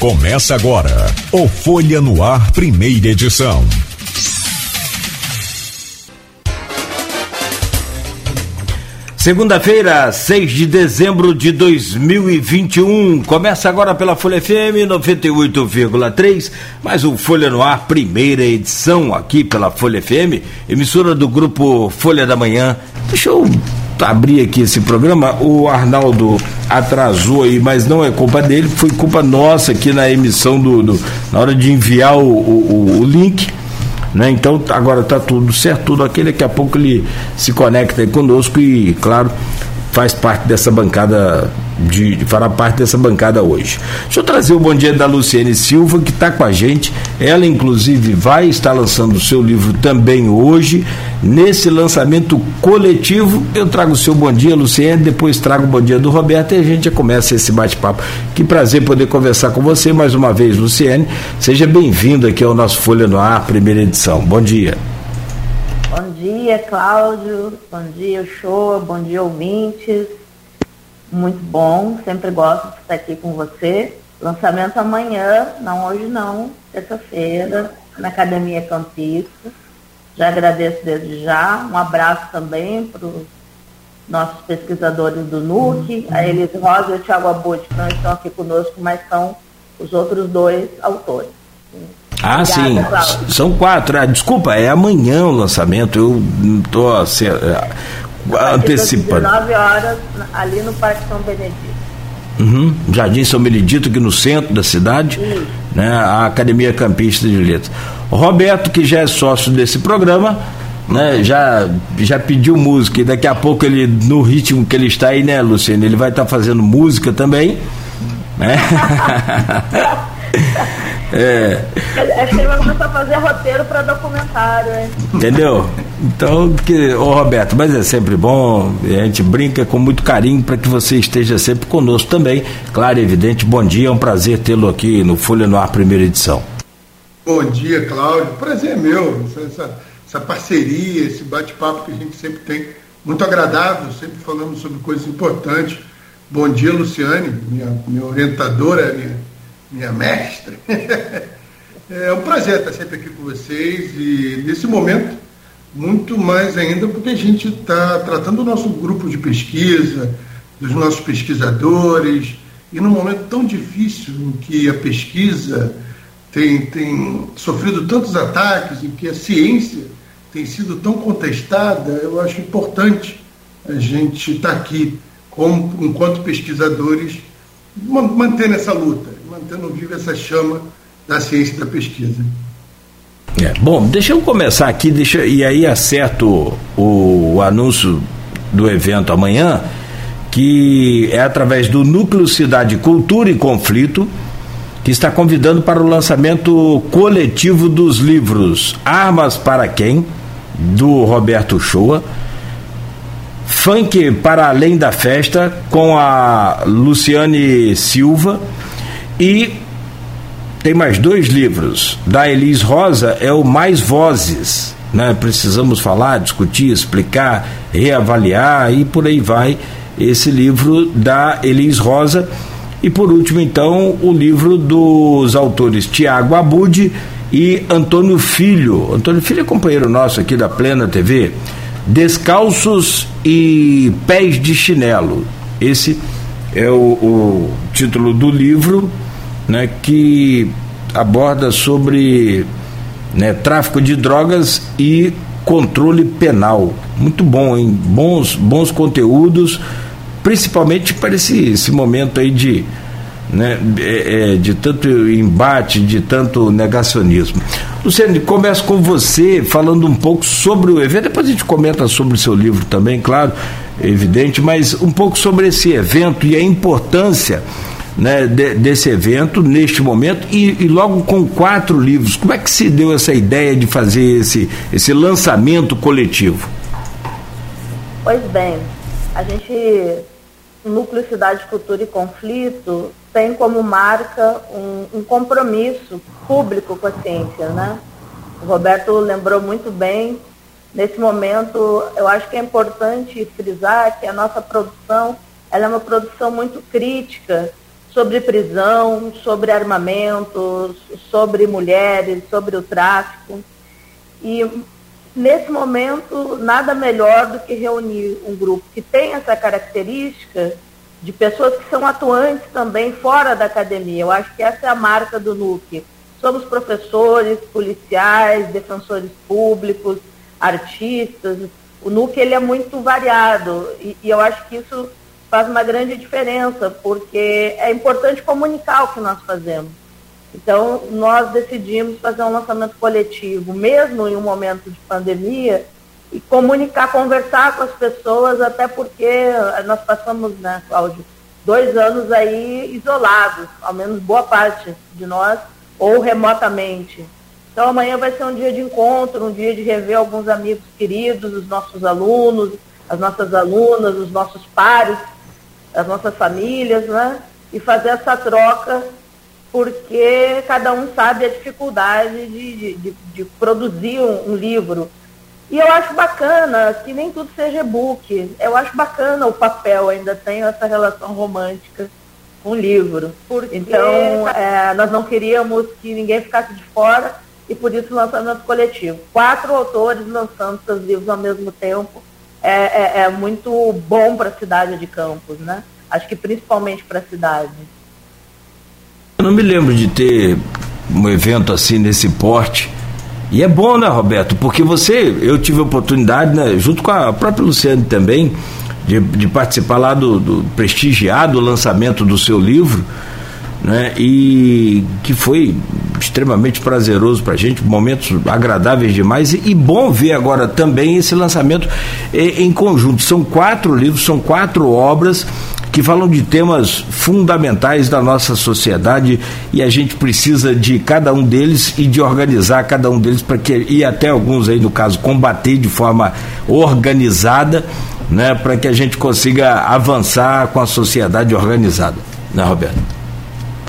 Começa agora o Folha no Ar, primeira edição. Segunda-feira, 6 de dezembro de 2021. Começa agora pela Folha FM 98,3, mais um Folha no Ar, primeira edição aqui pela Folha FM, emissora do grupo Folha da Manhã. Deixa eu abrir aqui esse programa. O Arnaldo atrasou aí, mas não é culpa dele, foi culpa nossa aqui na emissão do. do na hora de enviar o, o, o link né? Então agora está tudo certo, tudo aqui, daqui a pouco ele se conecta conosco e, claro, faz parte dessa bancada de, de fará parte dessa bancada hoje. Deixa eu trazer o bom dia da Luciene Silva, que está com a gente. Ela, inclusive, vai estar lançando o seu livro também hoje. Nesse lançamento coletivo, eu trago o seu bom dia, Luciene, depois trago o bom dia do Roberto e a gente já começa esse bate-papo. Que prazer poder conversar com você mais uma vez, Luciene. Seja bem-vindo aqui ao nosso Folha no Ar, primeira edição. Bom dia. Dia, Cláudio. Bom dia, show. Bom dia, ouvintes muito bom, sempre gosto de estar aqui com você. Lançamento amanhã, não hoje não, terça-feira, na Academia Campista. Já agradeço desde já. Um abraço também para os nossos pesquisadores do NUC, a Elise Rosa e o Thiago Abud, que não estão aqui conosco, mas são os outros dois autores. Ah, Obrigada, sim. São quatro. Ah, desculpa, é amanhã o lançamento. Eu estou assim, antecipando. 19 horas ali no Parque São Benedito. Uhum. Jardim São Benedito, aqui no centro da cidade, né, a Academia Campista de Letras. Roberto, que já é sócio desse programa, né, já, já pediu música e daqui a pouco ele, no ritmo que ele está aí, né, Luciano, ele vai estar tá fazendo música também. Né? É. Acho que ele vai começar a fazer roteiro para documentário, hein? Entendeu? Então, que, ô Roberto, mas é sempre bom, a gente brinca com muito carinho para que você esteja sempre conosco também. Claro e evidente, bom dia, é um prazer tê-lo aqui no Folha no Ar, primeira edição. Bom dia, Cláudio. Prazer é meu, essa, essa parceria, esse bate-papo que a gente sempre tem, muito agradável, sempre falando sobre coisas importantes. Bom dia, Luciane, minha, minha orientadora, minha minha mestre. é um prazer estar sempre aqui com vocês e nesse momento, muito mais ainda porque a gente está tratando o nosso grupo de pesquisa, dos nossos pesquisadores, e num momento tão difícil em que a pesquisa tem, tem sofrido tantos ataques, em que a ciência tem sido tão contestada, eu acho importante a gente estar aqui, como, enquanto pesquisadores, mantendo essa luta mantendo viva essa chama da ciência e da pesquisa. É, bom, deixa eu começar aqui, deixa, e aí acerto o, o anúncio do evento amanhã, que é através do Núcleo Cidade Cultura e Conflito, que está convidando para o lançamento coletivo dos livros Armas para Quem, do Roberto Shoa, Funk para Além da Festa, com a Luciane Silva, e tem mais dois livros. Da Elis Rosa é o Mais Vozes. Né? Precisamos falar, discutir, explicar, reavaliar e por aí vai esse livro da Elis Rosa. E por último, então, o livro dos autores Tiago Abud e Antônio Filho. Antônio Filho é companheiro nosso aqui da Plena TV. Descalços e Pés de Chinelo. Esse é o, o título do livro né, que aborda sobre né, tráfico de drogas e controle penal. Muito bom, hein? Bons, bons conteúdos, principalmente para esse, esse momento aí de, né, é, é, de tanto embate, de tanto negacionismo. Luciano, começo com você falando um pouco sobre o evento, depois a gente comenta sobre o seu livro também, claro, evidente, mas um pouco sobre esse evento e a importância né, de, desse evento neste momento e, e, logo com quatro livros. Como é que se deu essa ideia de fazer esse, esse lançamento coletivo? Pois bem, a gente, Núcleo Cidade, Cultura e Conflito, tem como marca um, um compromisso público com a ciência, né? O Roberto lembrou muito bem. Nesse momento, eu acho que é importante frisar que a nossa produção ela é uma produção muito crítica sobre prisão, sobre armamentos, sobre mulheres, sobre o tráfico. E nesse momento, nada melhor do que reunir um grupo que tem essa característica de pessoas que são atuantes também fora da academia. Eu acho que essa é a marca do NUC. Somos professores, policiais, defensores públicos, artistas. O NUC ele é muito variado e, e eu acho que isso faz uma grande diferença, porque é importante comunicar o que nós fazemos. Então, nós decidimos fazer um lançamento coletivo, mesmo em um momento de pandemia, e comunicar, conversar com as pessoas, até porque nós passamos, né, Cláudio, dois anos aí isolados, ao menos boa parte de nós, ou remotamente. Então amanhã vai ser um dia de encontro, um dia de rever alguns amigos queridos, os nossos alunos, as nossas alunas, os nossos pares, as nossas famílias, né? E fazer essa troca, porque cada um sabe a dificuldade de, de, de produzir um, um livro e eu acho bacana que nem tudo seja e-book. Eu acho bacana o papel, ainda tenho essa relação romântica com o livro. Porque então, é, nós não queríamos que ninguém ficasse de fora e por isso lançamento coletivo. Quatro autores lançando seus livros ao mesmo tempo é, é, é muito bom para a cidade de Campos, né? Acho que principalmente para a cidade. Eu não me lembro de ter um evento assim nesse porte e é bom, né, Roberto? Porque você, eu tive a oportunidade, né, junto com a própria Luciane também, de, de participar lá do, do, prestigiado lançamento do seu livro, né, e que foi extremamente prazeroso para a gente, momentos agradáveis demais, e, e, bom ver agora também esse lançamento em, em conjunto. São quatro livros, são quatro obras que falam de temas fundamentais da nossa sociedade e a gente precisa de cada um deles e de organizar cada um deles para que e até alguns aí no caso combater de forma organizada, né, para que a gente consiga avançar com a sociedade organizada, né, Roberto?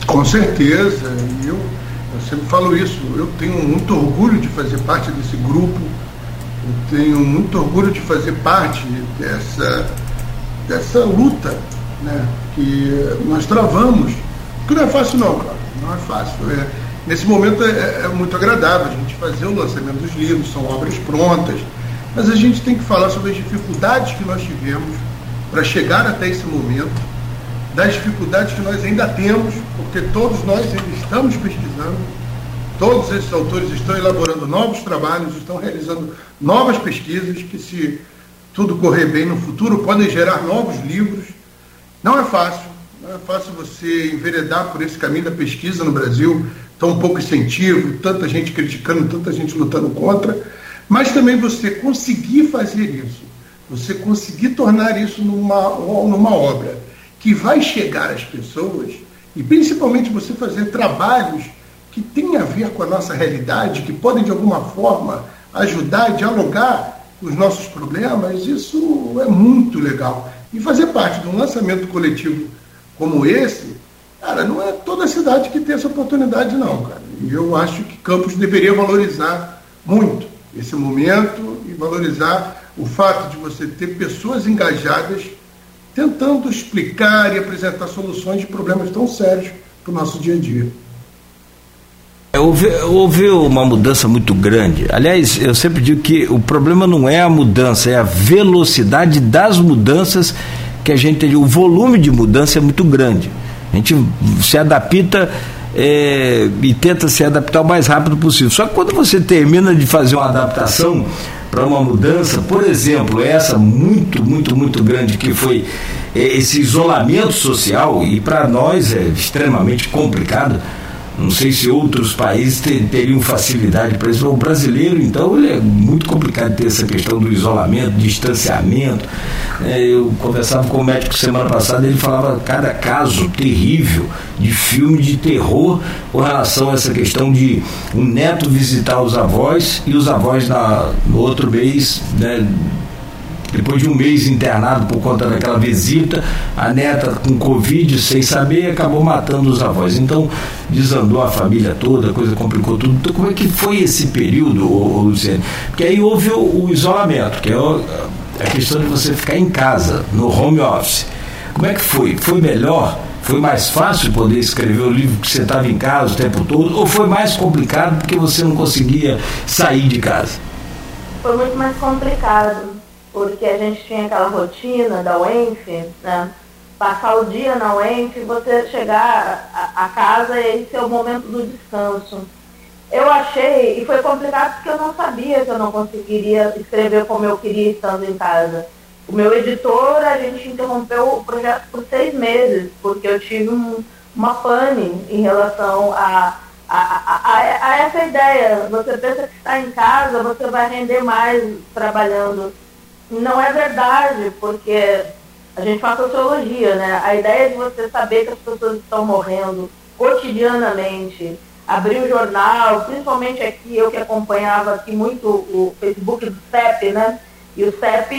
Com certeza, eu, eu sempre falo isso. Eu tenho muito orgulho de fazer parte desse grupo. Eu tenho muito orgulho de fazer parte dessa dessa luta né, que nós travamos, que não é fácil não, cara, não é fácil. É, nesse momento é, é, muito agradável a gente fazer o lançamento dos livros, são obras prontas, mas a gente tem que falar sobre as dificuldades que nós tivemos para chegar até esse momento, das dificuldades que nós ainda temos, porque todos nós ainda estamos pesquisando, todos esses autores estão elaborando novos trabalhos, estão realizando novas pesquisas que, se tudo correr bem no futuro, podem gerar novos livros. Não é fácil, não é fácil você enveredar por esse caminho da pesquisa no Brasil, tão pouco incentivo, tanta gente criticando, tanta gente lutando contra, mas também você conseguir fazer isso, você conseguir tornar isso numa, numa obra que vai chegar às pessoas e principalmente você fazer trabalhos que têm a ver com a nossa realidade, que podem de alguma forma ajudar a dialogar os nossos problemas, isso é muito legal. E fazer parte de um lançamento coletivo como esse, cara, não é toda cidade que tem essa oportunidade, não, cara. E eu acho que Campos deveria valorizar muito esse momento e valorizar o fato de você ter pessoas engajadas tentando explicar e apresentar soluções de problemas tão sérios para o nosso dia a dia. É, houve, houve uma mudança muito grande. Aliás, eu sempre digo que o problema não é a mudança, é a velocidade das mudanças que a gente tem. O volume de mudança é muito grande. A gente se adapta é, e tenta se adaptar o mais rápido possível. Só que quando você termina de fazer uma adaptação para uma mudança, por exemplo, essa muito, muito, muito grande que foi é, esse isolamento social, e para nós é extremamente complicado não sei se outros países teriam facilidade para isso. O brasileiro, então, é muito complicado ter essa questão do isolamento, distanciamento. É, eu conversava com o médico semana passada, ele falava cada caso terrível de filme de terror com relação a essa questão de um neto visitar os avós e os avós na, no outro mês, né, depois de um mês internado por conta daquela visita, a neta com Covid, sem saber, acabou matando os avós. Então, desandou a família toda, a coisa complicou tudo. Então, como é que foi esse período, Luciano? Porque aí houve o, o isolamento, que é a questão de você ficar em casa, no home office. Como é que foi? Foi melhor? Foi mais fácil poder escrever o livro que você estava em casa o tempo todo? Ou foi mais complicado porque você não conseguia sair de casa? Foi muito mais complicado, porque a gente tinha aquela rotina da UENF, né? Passar o dia na UENF, você chegar a, a casa e esse é o momento do descanso. Eu achei, e foi complicado porque eu não sabia que eu não conseguiria escrever como eu queria estando em casa. O meu editor, a gente interrompeu o projeto por seis meses, porque eu tive um, uma pane em relação a, a, a, a, essa ideia. Você pensa que está em casa, você vai render mais trabalhando. Não é verdade, porque a gente faz sociologia, né? A ideia de você saber que as pessoas estão morrendo cotidianamente, abrir o jornal, principalmente aqui, eu que acompanhava aqui muito o Facebook do CEP, né? E o CEP,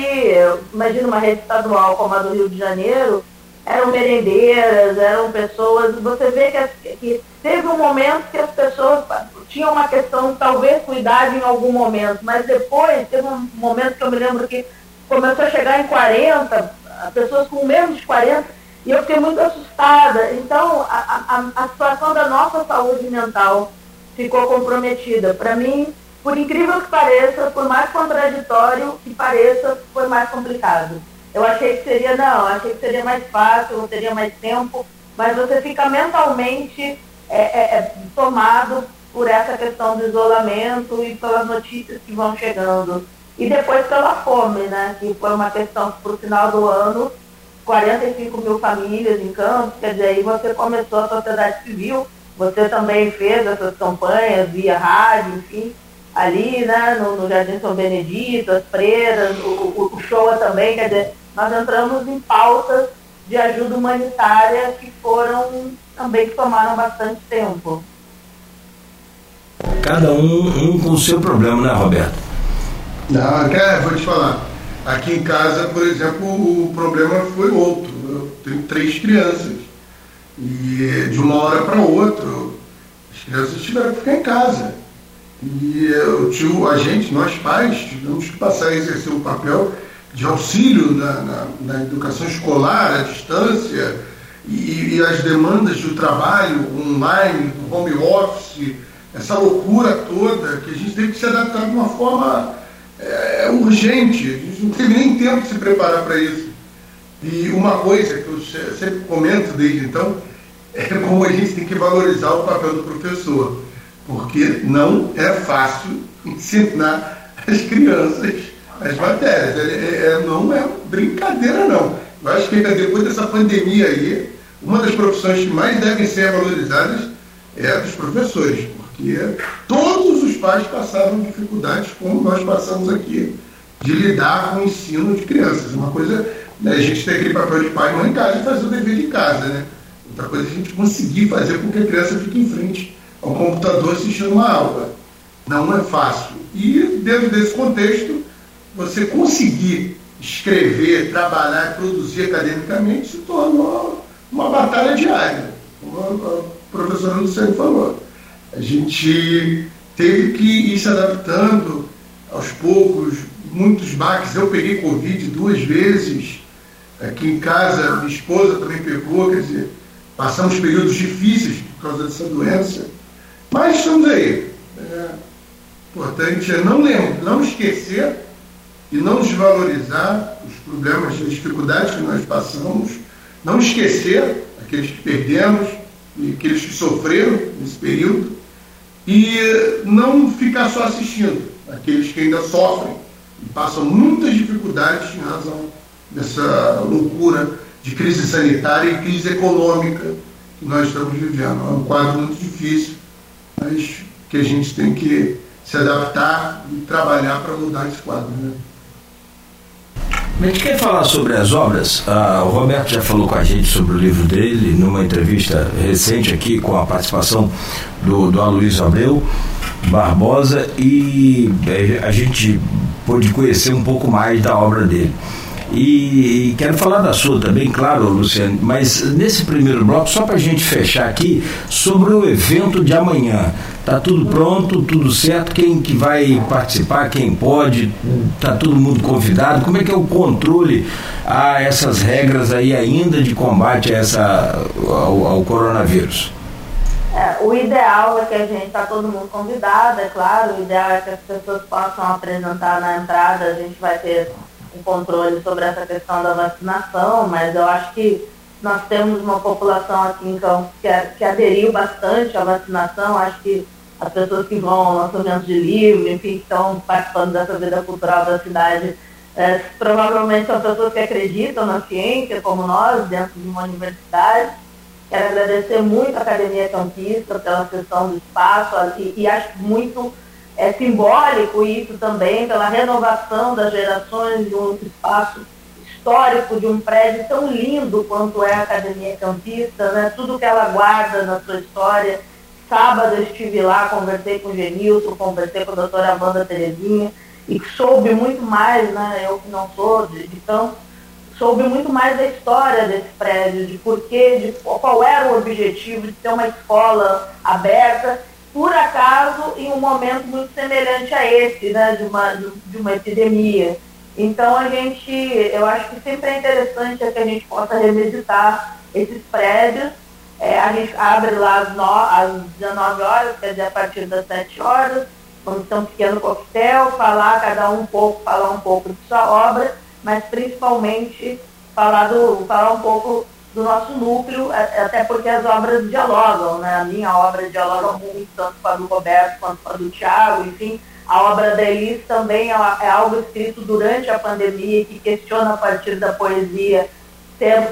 imagina uma rede estadual como a do Rio de Janeiro, eram merendeiras, eram pessoas, você vê que, as, que teve um momento que as pessoas tinham uma questão, talvez cuidado em algum momento, mas depois teve um momento que eu me lembro que começou a chegar em 40, pessoas com menos de 40, e eu fiquei muito assustada. Então, a, a, a situação da nossa saúde mental ficou comprometida. Para mim, por incrível que pareça, por mais contraditório que pareça, foi mais complicado. Eu achei que seria, não, achei que seria mais fácil, eu teria mais tempo, mas você fica mentalmente é, é, é, tomado por essa questão do isolamento e pelas notícias que vão chegando. E depois pela fome, né? Que foi uma questão para o final do ano 45 mil famílias em campo, quer dizer, aí você começou a sociedade civil, você também fez essas campanhas via rádio, enfim, ali, né, no, no Jardim São Benedito, as freiras, o, o, também, quer dizer, nós entramos em pautas de ajuda humanitária que foram também que tomaram bastante tempo. Cada um, um com o seu problema, né, Roberto? Não, é, vou te falar. Aqui em casa, por exemplo, o problema foi outro. Eu tenho três crianças. E de uma hora para outra, as crianças tiveram que ficar em casa. E eu tive, a gente, nós pais, tivemos que passar a exercer o papel de auxílio na, na, na educação escolar, à distância, e, e, as demandas do trabalho online, do home office, essa loucura toda, que a gente teve que se adaptar de uma forma é, é, urgente, não teve nem tempo de se preparar para isso. E uma coisa que eu sempre comento desde então é como a gente tem que valorizar o papel do professor, porque não é fácil ensinar as crianças as matérias. É, é, é não é brincadeira, não. Eu acho que depois dessa pandemia aí, uma das profissões que mais devem ser valorizadas é a dos professores, porque todos os pais passaram dificuldades como nós passamos aqui de lidar com o ensino de crianças. Uma coisa, né, a gente tem aquele papel de pai e mãe em casa e fazer o dever de casa, né? Outra coisa é a gente conseguir fazer com que a criança fique em frente ao computador assistindo uma aula. Não é fácil. E dentro desse contexto, você conseguir escrever, trabalhar, produzir academicamente se tornou uma batalha diária, como a professora Luciane falou. A gente teve que ir se adaptando aos poucos, muitos baques. Eu peguei Covid duas vezes. Aqui em casa, minha esposa também pegou, quer dizer, passamos períodos difíceis por causa dessa doença. Mas estamos aí. É, importante é não não esquecer e não desvalorizar os problemas, as dificuldades que nós passamos, não esquecer aqueles que perdemos e aqueles que sofreram nesse período e não ficar só assistindo aqueles que ainda sofrem e passam muitas dificuldades em razão dessa loucura de crise sanitária e crise econômica que nós estamos vivendo. É um quadro muito difícil, mas que a gente tem que se adaptar e trabalhar para mudar esse quadro. Né? A gente quer falar sobre as obras. Ah, o Roberto já falou com a gente sobre o livro dele numa entrevista recente aqui com a participação do, do Aloysio Abreu Barbosa e eh, a gente pôde conhecer um pouco mais da obra dele. E, e, quero falar da sua também, claro, Luciano, mas nesse primeiro bloco, só para a gente fechar aqui, sobre o evento de amanhã. Tá tudo pronto, tudo certo, quem que vai participar, quem pode, tá todo mundo convidado, como é que é o controle a essas regras aí ainda de combate a essa, ao, ao coronavírus? É, o ideal é que a gente está todo mundo convidado, é claro, o ideal é que as pessoas possam apresentar na entrada, a gente vai ter um controle sobre essa questão da vacinação, mas eu acho que nós temos uma população aqui em Campos que, que aderiu bastante à vacinação, acho que as pessoas que vão ao lançamento de livro, enfim, que estão participando dessa vida cultural da cidade, é, provavelmente são pessoas que acreditam na ciência, como nós, dentro de uma universidade, Quero agradecer muito a Academia Campista pela questão do espaço e, e acho muito é, simbólico isso também, pela renovação das gerações de um espaço histórico, de um prédio tão lindo quanto é a Academia Campista, né? tudo que ela guarda na sua história. Sábado eu estive lá, conversei com o Genilson, conversei com a doutora Amanda Terezinha, e soube muito mais, né? eu que não sou de, de soube muito mais da história desse prédio, de porquê, de qual era o objetivo de ter uma escola aberta, por acaso em um momento muito semelhante a esse, né, de uma, de uma epidemia. Então a gente, eu acho que sempre é interessante que a gente possa revisitar esses prédios. É, a gente abre lá às, no, às 19 horas, quer dizer, a partir das 7 horas, vamos ter um pequeno coquetel, falar cada um pouco, falar um pouco de sua obra mas principalmente falar, do, falar um pouco do nosso núcleo, até porque as obras dialogam, né? A minha obra dialoga muito, tanto com a do Roberto quanto com a do Tiago, enfim. A obra da Elis também é, é algo escrito durante a pandemia, que questiona a partir da poesia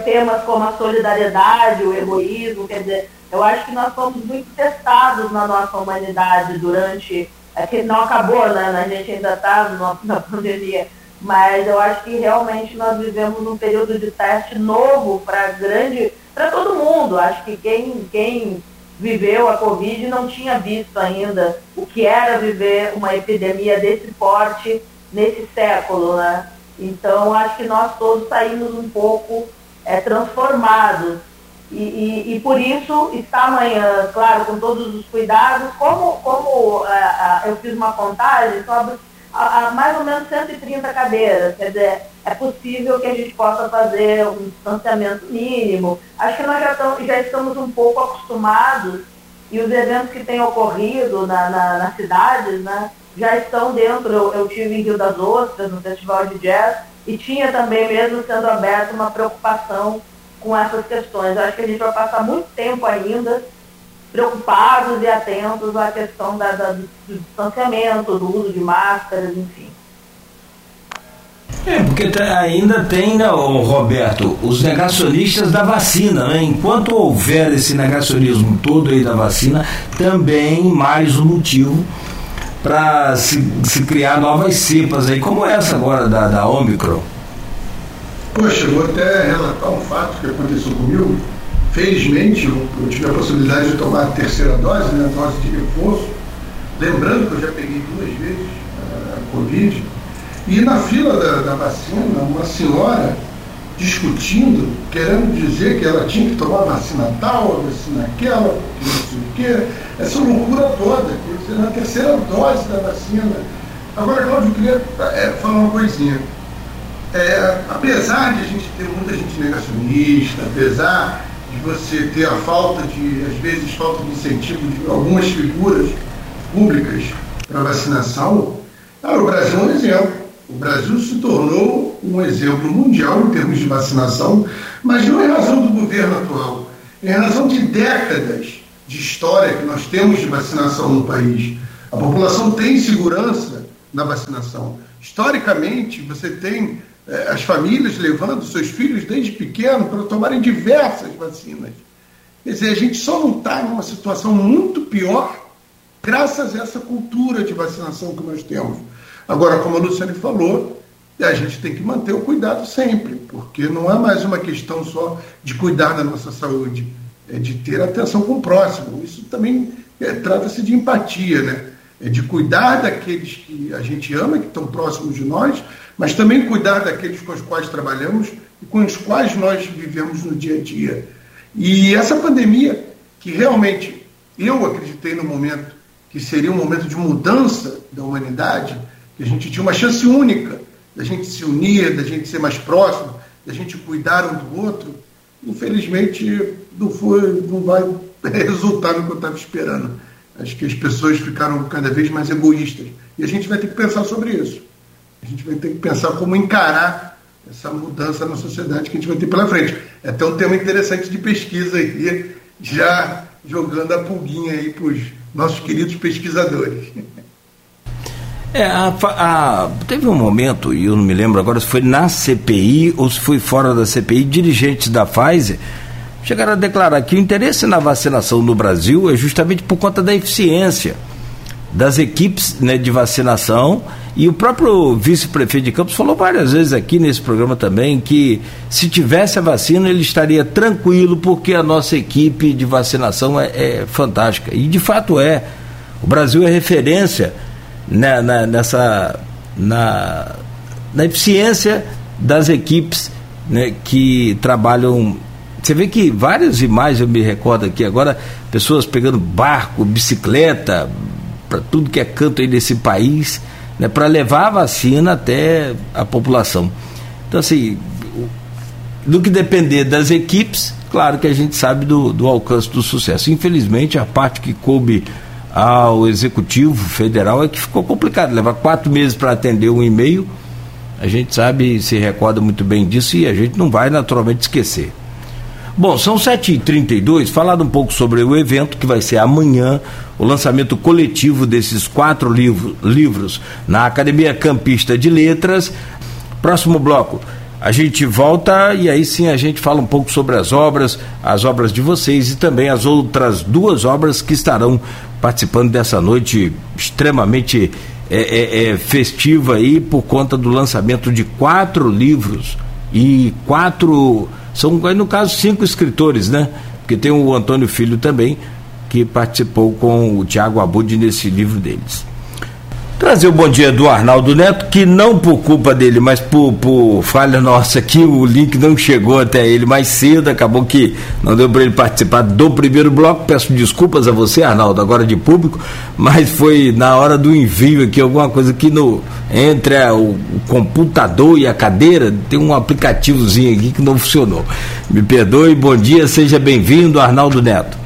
temas como a solidariedade, o egoísmo, quer dizer, eu acho que nós fomos muito testados na nossa humanidade durante, é que não acabou, né? A gente ainda está na pandemia, mas eu acho que realmente nós vivemos um período de teste novo para grande, para todo mundo. Acho que quem, quem viveu a Covid não tinha visto ainda o que era viver uma epidemia desse porte nesse século, né? Então acho que nós todos saímos um pouco é, transformados. E, e, e, por isso está amanhã, claro, com todos os cuidados, como, como é, eu fiz uma contagem sobre a, a mais ou menos 130 cadeiras. Quer dizer, é possível que a gente possa fazer um distanciamento mínimo. Acho que nós já, tamo, já estamos um pouco acostumados e os eventos que têm ocorrido na, na, nas cidades né, já estão dentro. Eu, eu tive em Rio das Ostras, no Festival de Jazz, e tinha também, mesmo sendo aberto, uma preocupação com essas questões. acho que a gente vai passar muito tempo ainda preocupados e atentos à questão da, da, do distanciamento, do uso de máscaras, enfim. É, porque ainda tem, né, Roberto, os negacionistas da vacina, né? Enquanto houver esse negacionismo todo aí da vacina, também mais um motivo para se, se, criar novas cepas aí, como essa agora da, da Omicron. Poxa, eu vou até relatar um fato que aconteceu comigo. Felizmente, eu, tive a possibilidade de tomar a terceira dose, né, a dose de reforço. Lembrando que eu já peguei duas vezes a Covid. E na fila da, da vacina, uma senhora discutindo, querendo dizer que ela tinha que tomar vacina tal, vacina aquela, que não sei o quê. Essa loucura toda, quer dizer, na terceira dose da vacina. Agora, Cláudio, eu queria é, falar uma coisinha. É, apesar de a gente ter muita gente negacionista, apesar você ter a falta de, às vezes, falta de incentivo de algumas figuras públicas para vacinação, o Brasil é um exemplo. O Brasil se tornou um exemplo mundial em termos de vacinação, mas não em razão do governo atual, em razão de décadas de história que nós temos de vacinação no país. A população tem segurança na vacinação. Historicamente, você tem é, as famílias levando seus filhos desde pequeno para tomarem diversas vacinas. Quer dizer, a gente só não está numa situação muito pior graças a essa cultura de vacinação que nós temos. Agora, como a Luciane falou, a gente tem que manter o cuidado sempre, porque não é mais uma questão só de cuidar da nossa saúde, é de ter atenção com o próximo. Isso também é, trata-se de empatia, né? É de cuidar daqueles que a gente ama, que estão próximos de nós, mas também cuidar daqueles com os quais trabalhamos e com os quais nós vivemos no dia a dia. E essa pandemia, que realmente eu acreditei no momento que seria um momento de mudança da humanidade, que a gente tinha uma chance única da gente se unir, da gente ser mais próximo, da gente cuidar um do outro, infelizmente não, foi, não vai resultar no que eu estava esperando. Acho que as pessoas ficaram cada vez mais egoístas. E a gente vai ter que pensar sobre isso. A gente vai ter que pensar como encarar essa mudança na sociedade que a gente vai ter pela frente. É até um tema interessante de pesquisa aí, já jogando a pulguinha aí para os nossos queridos pesquisadores. É, a, a, teve um momento, e eu não me lembro agora se foi na CPI ou se foi fora da CPI, dirigentes da Pfizer chegaram a declarar que o interesse na vacinação no Brasil é justamente por conta da eficiência das equipes né, de vacinação e o próprio vice-prefeito de Campos falou várias vezes aqui nesse programa também que se tivesse a vacina ele estaria tranquilo porque a nossa equipe de vacinação é, é fantástica. E de fato é. O Brasil é referência né, na, nessa, na, na eficiência das equipes né, que trabalham. Você vê que várias imagens eu me recordo aqui agora, pessoas pegando barco, bicicleta, para tudo que é canto aí desse país né, para levar a vacina até a população. Então, assim, do que depender das equipes, claro que a gente sabe do, do alcance do sucesso. Infelizmente, a parte que coube ao Executivo Federal é que ficou complicado. Levar quatro meses para atender um e-mail, a gente sabe, se recorda muito bem disso e a gente não vai naturalmente esquecer. Bom, são 7h32, falado um pouco sobre o evento que vai ser amanhã, o lançamento coletivo desses quatro livro, livros na Academia Campista de Letras. Próximo bloco, a gente volta e aí sim a gente fala um pouco sobre as obras, as obras de vocês e também as outras duas obras que estarão participando dessa noite extremamente é, é, é, festiva aí por conta do lançamento de quatro livros e quatro são, no caso, cinco escritores, né? Porque tem o Antônio Filho também, que participou com o Tiago Abud nesse livro deles. Trazer o bom dia do Arnaldo Neto, que não por culpa dele, mas por, por falha nossa aqui, o link não chegou até ele mais cedo, acabou que não deu para ele participar do primeiro bloco. Peço desculpas a você, Arnaldo, agora de público, mas foi na hora do envio aqui, alguma coisa que no, entre a, o, o computador e a cadeira, tem um aplicativozinho aqui que não funcionou. Me perdoe, bom dia, seja bem-vindo, Arnaldo Neto.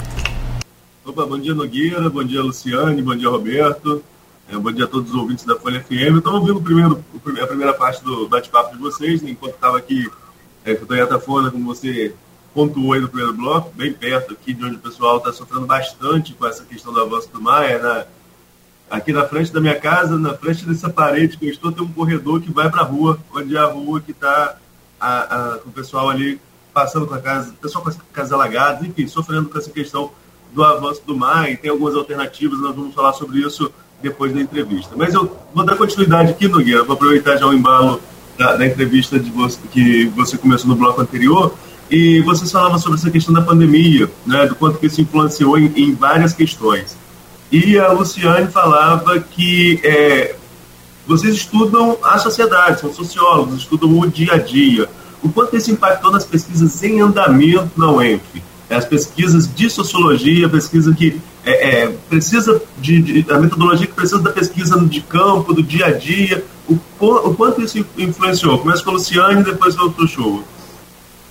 Opa, bom dia Nogueira, bom dia Luciane, bom dia Roberto. É, bom dia a todos os ouvintes da Folha FM. Estava ouvindo primeiro, a primeira parte do bate-papo de vocês, né, enquanto estava aqui é, com Toyota Folha, como você pontuou aí no primeiro bloco, bem perto aqui de onde o pessoal está sofrendo bastante com essa questão do avanço do. Na, aqui na frente da minha casa, na frente dessa parede que eu estou, tem um corredor que vai para a rua, onde é a rua que está com o pessoal ali passando com a casa, o pessoal com as casas alagadas, enfim, sofrendo com essa questão do avanço do mar e tem algumas alternativas, nós vamos falar sobre isso depois da entrevista. Mas eu vou dar continuidade aqui, Nogueira, vou aproveitar já o embalo da, da, entrevista você, que você começou no bloco anterior, e você falava sobre essa questão da pandemia, né, do quanto que isso influenciou em, em várias questões. E a Luciane falava que é, vocês estudam a sociedade, são sociólogos, estudam o dia a dia. O quanto isso impactou nas pesquisas em andamento na UENF? As pesquisas de sociologia, pesquisa que é, é, precisa de, de, a metodologia que precisa da pesquisa de campo, do dia a dia, o, o quanto isso influenciou? Começa com a Luciane e depois para o show.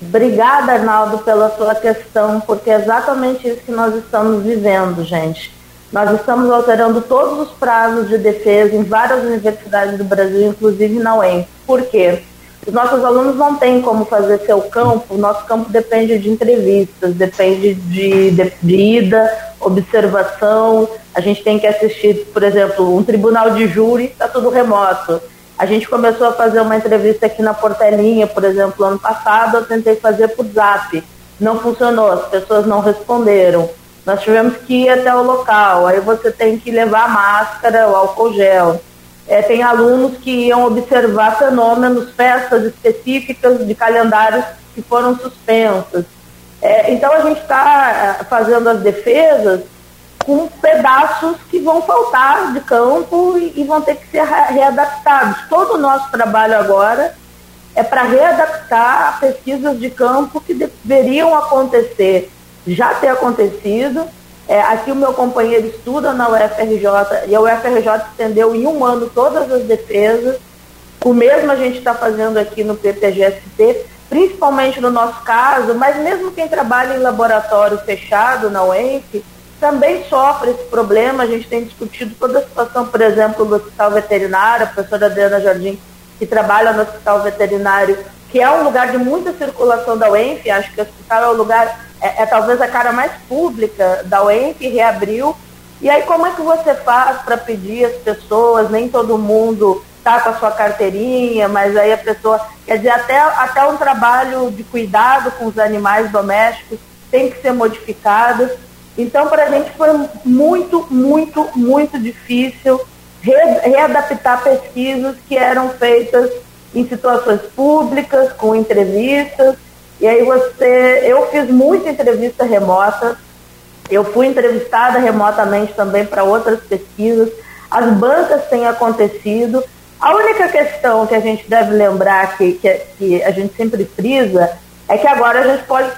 Obrigada, Arnaldo, pela sua questão, porque é exatamente isso que nós estamos vivendo, gente. Nós estamos alterando todos os prazos de defesa em várias universidades do Brasil, inclusive na UEM. Por quê? Os nossos alunos não têm como fazer seu campo, o nosso campo depende de entrevistas, depende de, de, ida, observação. A gente tem que assistir, por exemplo, um tribunal de júri, está tudo remoto. A gente começou a fazer uma entrevista aqui na Portelinha, por exemplo, ano passado, eu tentei fazer por zap. Não funcionou, as pessoas não responderam. Nós tivemos que ir até o local, aí você tem que levar máscara, o álcool gel. É, tem alunos que iam observar fenômenos, festas específicas de calendários que foram suspensas. É, então a gente está é, fazendo as defesas com pedaços que vão faltar de campo e, e vão ter que ser readaptados. Todo o nosso trabalho agora é para readaptar pesquisas de campo que deveriam acontecer, já ter acontecido. É, aqui o meu companheiro estuda na UFRJ e a UFRJ estendeu em um ano todas as defesas. O mesmo a gente está fazendo aqui no PPGST, principalmente no nosso caso, mas mesmo quem trabalha em laboratório fechado na UENF, também sofre esse problema. A gente tem discutido toda a situação, por exemplo, do hospital veterinário, a professora Adriana Jardim, que trabalha no hospital veterinário, que é um lugar de muita circulação da UENF, acho que o hospital é o lugar, é, é talvez a cara mais pública da UENF, reabriu. E aí como é que você faz para pedir as pessoas, nem todo mundo está com a sua carteirinha, mas aí a pessoa, quer dizer, até, até um trabalho de cuidado com os animais domésticos tem que ser modificado. Então, para a gente foi muito, muito, muito difícil re readaptar pesquisas que eram feitas em situações públicas, com entrevistas. E aí você, eu fiz muita entrevista remota, eu fui entrevistada remotamente também para outras pesquisas. As bancas têm acontecido. A única questão que a gente deve lembrar que, que, que a gente sempre frisa é que agora a gente pode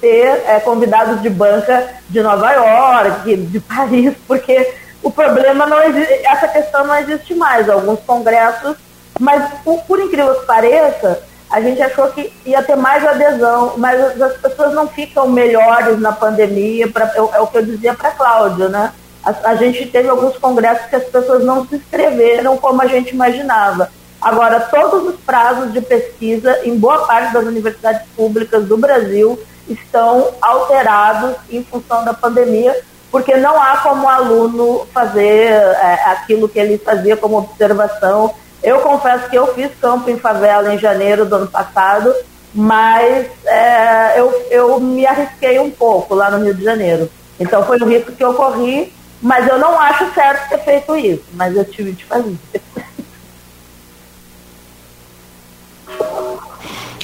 ter é, convidados de banca de Nova York, de Paris, porque o problema não existe, essa questão não existe mais. Alguns congressos, mas por, por incrível que pareça, a gente achou que ia ter mais adesão, mas as pessoas não ficam melhores na pandemia, pra, é, é o que eu dizia para a Cláudia, né? A, a, gente teve alguns congressos que as pessoas não se inscreveram como a gente imaginava. Agora, todos os prazos de pesquisa em boa parte das universidades públicas do Brasil estão alterados em função da pandemia, porque não há como o aluno fazer é, aquilo que ele fazia como observação. Eu confesso que eu fiz campo em favela em janeiro do ano passado, mas é, eu, eu me arrisquei um pouco lá no Rio de Janeiro. Então foi um risco que eu corri, mas eu não acho certo ter feito isso, mas eu tive de fazer.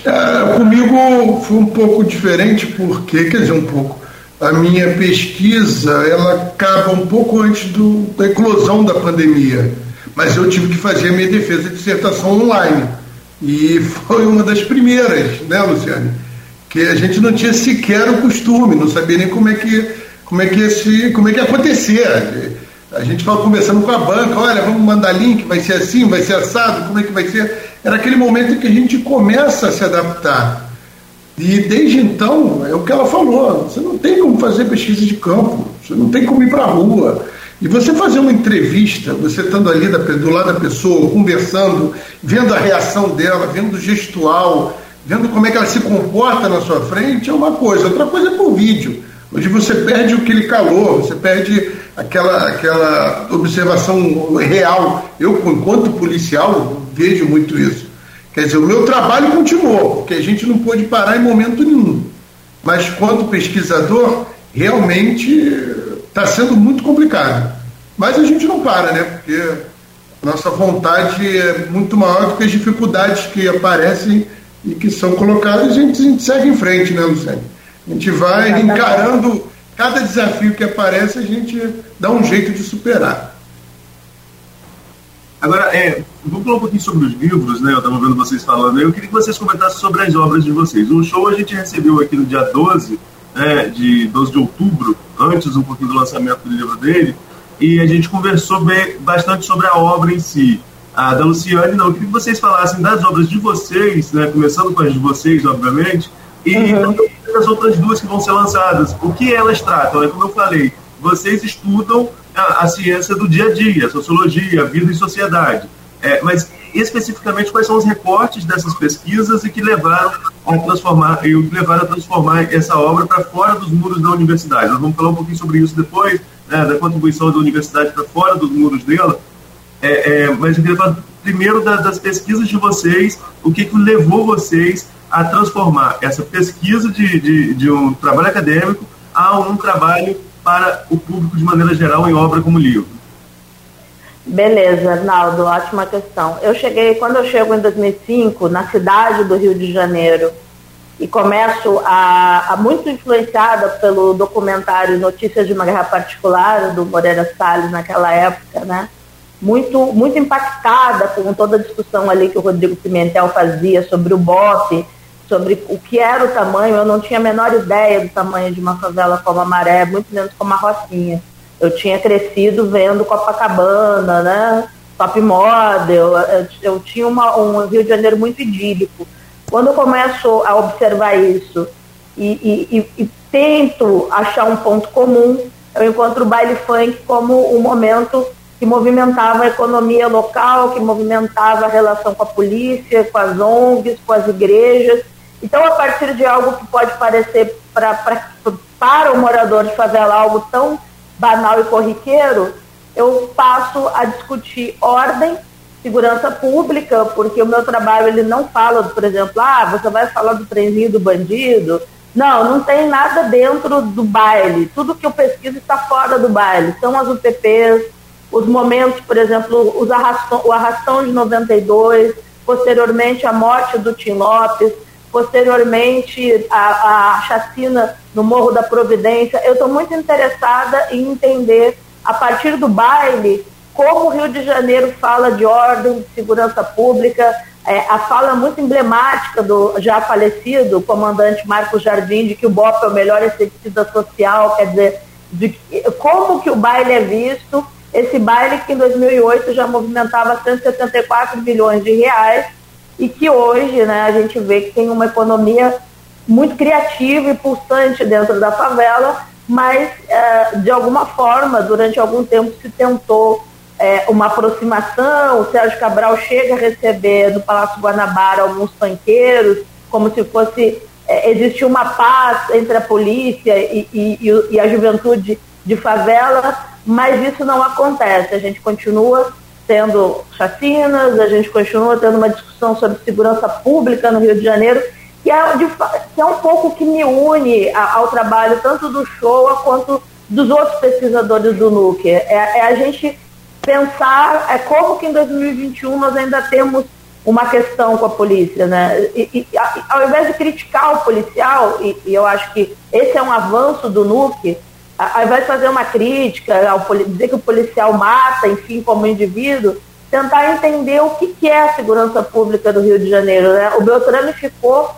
É, comigo foi um pouco diferente, porque, quer dizer, um pouco. A minha pesquisa ela acaba um pouco antes do, da eclosão da pandemia, mas eu tive que fazer a minha defesa de dissertação online. E foi uma das primeiras, né, Luciane? Que a gente não tinha sequer o costume, não sabia nem como é que, como é que, esse, como é que ia acontecer. A gente estava conversando com a banca, olha, vamos mandar link, vai ser assim, vai ser assado, como é que vai ser? Era aquele momento em que a gente começa a se adaptar. E desde então, é o que ela falou, você não tem como fazer pesquisa de campo, você não tem como ir para a rua. E você fazer uma entrevista, você estando ali do lado da pessoa, conversando, vendo a reação dela, vendo o gestual, vendo como é que ela se comporta na sua frente, é uma coisa. Outra coisa é por vídeo, onde você perde aquele calor, você perde aquela, aquela observação real. Eu, enquanto policial, vejo muito isso. Quer dizer, o meu trabalho continuou, porque a gente não pôde parar em momento nenhum. Mas, quanto pesquisador, realmente está sendo muito complicado. Mas a gente não para, né? Porque nossa vontade é muito maior do que as dificuldades que aparecem e que são colocadas, a gente, a gente segue em frente, né, Luciane? A gente vai encarando cada desafio que aparece, a gente dá um jeito de superar. Agora, é, vamos falar um pouquinho sobre os livros, né? Eu estava vendo vocês falando. Eu queria que vocês comentassem sobre as obras de vocês. O show a gente recebeu aqui no dia 12, né, de 12 de outubro, antes um pouquinho do lançamento do livro dele, e a gente conversou bem, bastante sobre a obra em si. A da Luciane, não. Eu queria que vocês falassem das obras de vocês, né, começando com as de vocês, obviamente, e uhum. das outras duas que vão ser lançadas. O que elas tratam? É como eu falei, vocês estudam a, a ciência do dia a dia, a sociologia, a vida e sociedade. É, mas especificamente quais são os recortes dessas pesquisas e que levaram a transformar e levaram a transformar essa obra para fora dos muros da universidade. Nós vamos falar um pouquinho sobre isso depois, né, da contribuição da universidade para fora dos muros dela. É, é, mas eu queria falar primeiro da, das pesquisas de vocês, o que, que levou vocês a transformar essa pesquisa de, de, de um trabalho acadêmico a um trabalho para o público de maneira geral em obra como livro. Beleza, Arnaldo, ótima questão. Eu cheguei, quando eu chego em 2005, na cidade do Rio de Janeiro, e começo a, a, muito influenciada pelo documentário Notícias de uma Guerra Particular do Moreira Salles naquela época, né? Muito, muito impactada com toda a discussão ali que o Rodrigo Pimentel fazia sobre o BOP, sobre o que era o tamanho. Eu não tinha a menor ideia do tamanho de uma favela como a Maré, muito menos como a Rocinha. Eu tinha crescido vendo Copacabana, né? Top Model, eu, eu tinha uma, um Rio de Janeiro muito idílico quando eu começo a observar isso e, e, e, e tento achar um ponto comum, eu encontro o baile funk como um momento que movimentava a economia local, que movimentava a relação com a polícia, com as ONGs, com as igrejas. Então, a partir de algo que pode parecer pra, pra, para o morador de favela algo tão banal e corriqueiro, eu passo a discutir ordem segurança pública, porque o meu trabalho ele não fala, por exemplo, ah, você vai falar do trenzinho do bandido. Não, não tem nada dentro do baile. Tudo que eu pesquiso está fora do baile. São as UPPs, os momentos, por exemplo, os arrastão, o arrastão de 92, posteriormente a morte do Tim Lopes, posteriormente a, a chacina no Morro da Providência. Eu estou muito interessada em entender, a partir do baile, como o Rio de Janeiro fala de ordem, de segurança pública, é, a fala muito emblemática do já falecido comandante Marcos Jardim de que o BOP é o melhor inseticida social, quer dizer, de como que o baile é visto, esse baile que em 2008 já movimentava 174 milhões de reais e que hoje né, a gente vê que tem uma economia muito criativa e pulsante dentro da favela, mas é, de alguma forma, durante algum tempo se tentou é, uma aproximação. O Sérgio Cabral chega a receber no Palácio Guanabara alguns panqueiros, como se fosse é, existir uma paz entre a polícia e, e, e, a juventude de favela, mas isso não acontece. A gente continua tendo chacinas, a gente continua tendo uma discussão sobre segurança pública no Rio de Janeiro, que é, de, que é um pouco que me une ao trabalho tanto do Showa quanto dos outros pesquisadores do NUC. É, é a gente pensar é como que em 2021 nós ainda temos uma questão com a polícia, né? E, e ao invés de criticar o policial, e, e, eu acho que esse é um avanço do NUC, ao invés de fazer uma crítica, ao, dizer que o policial mata, enfim, como indivíduo, tentar entender o que, que é a segurança pública do Rio de Janeiro, né? O Beltrame ficou,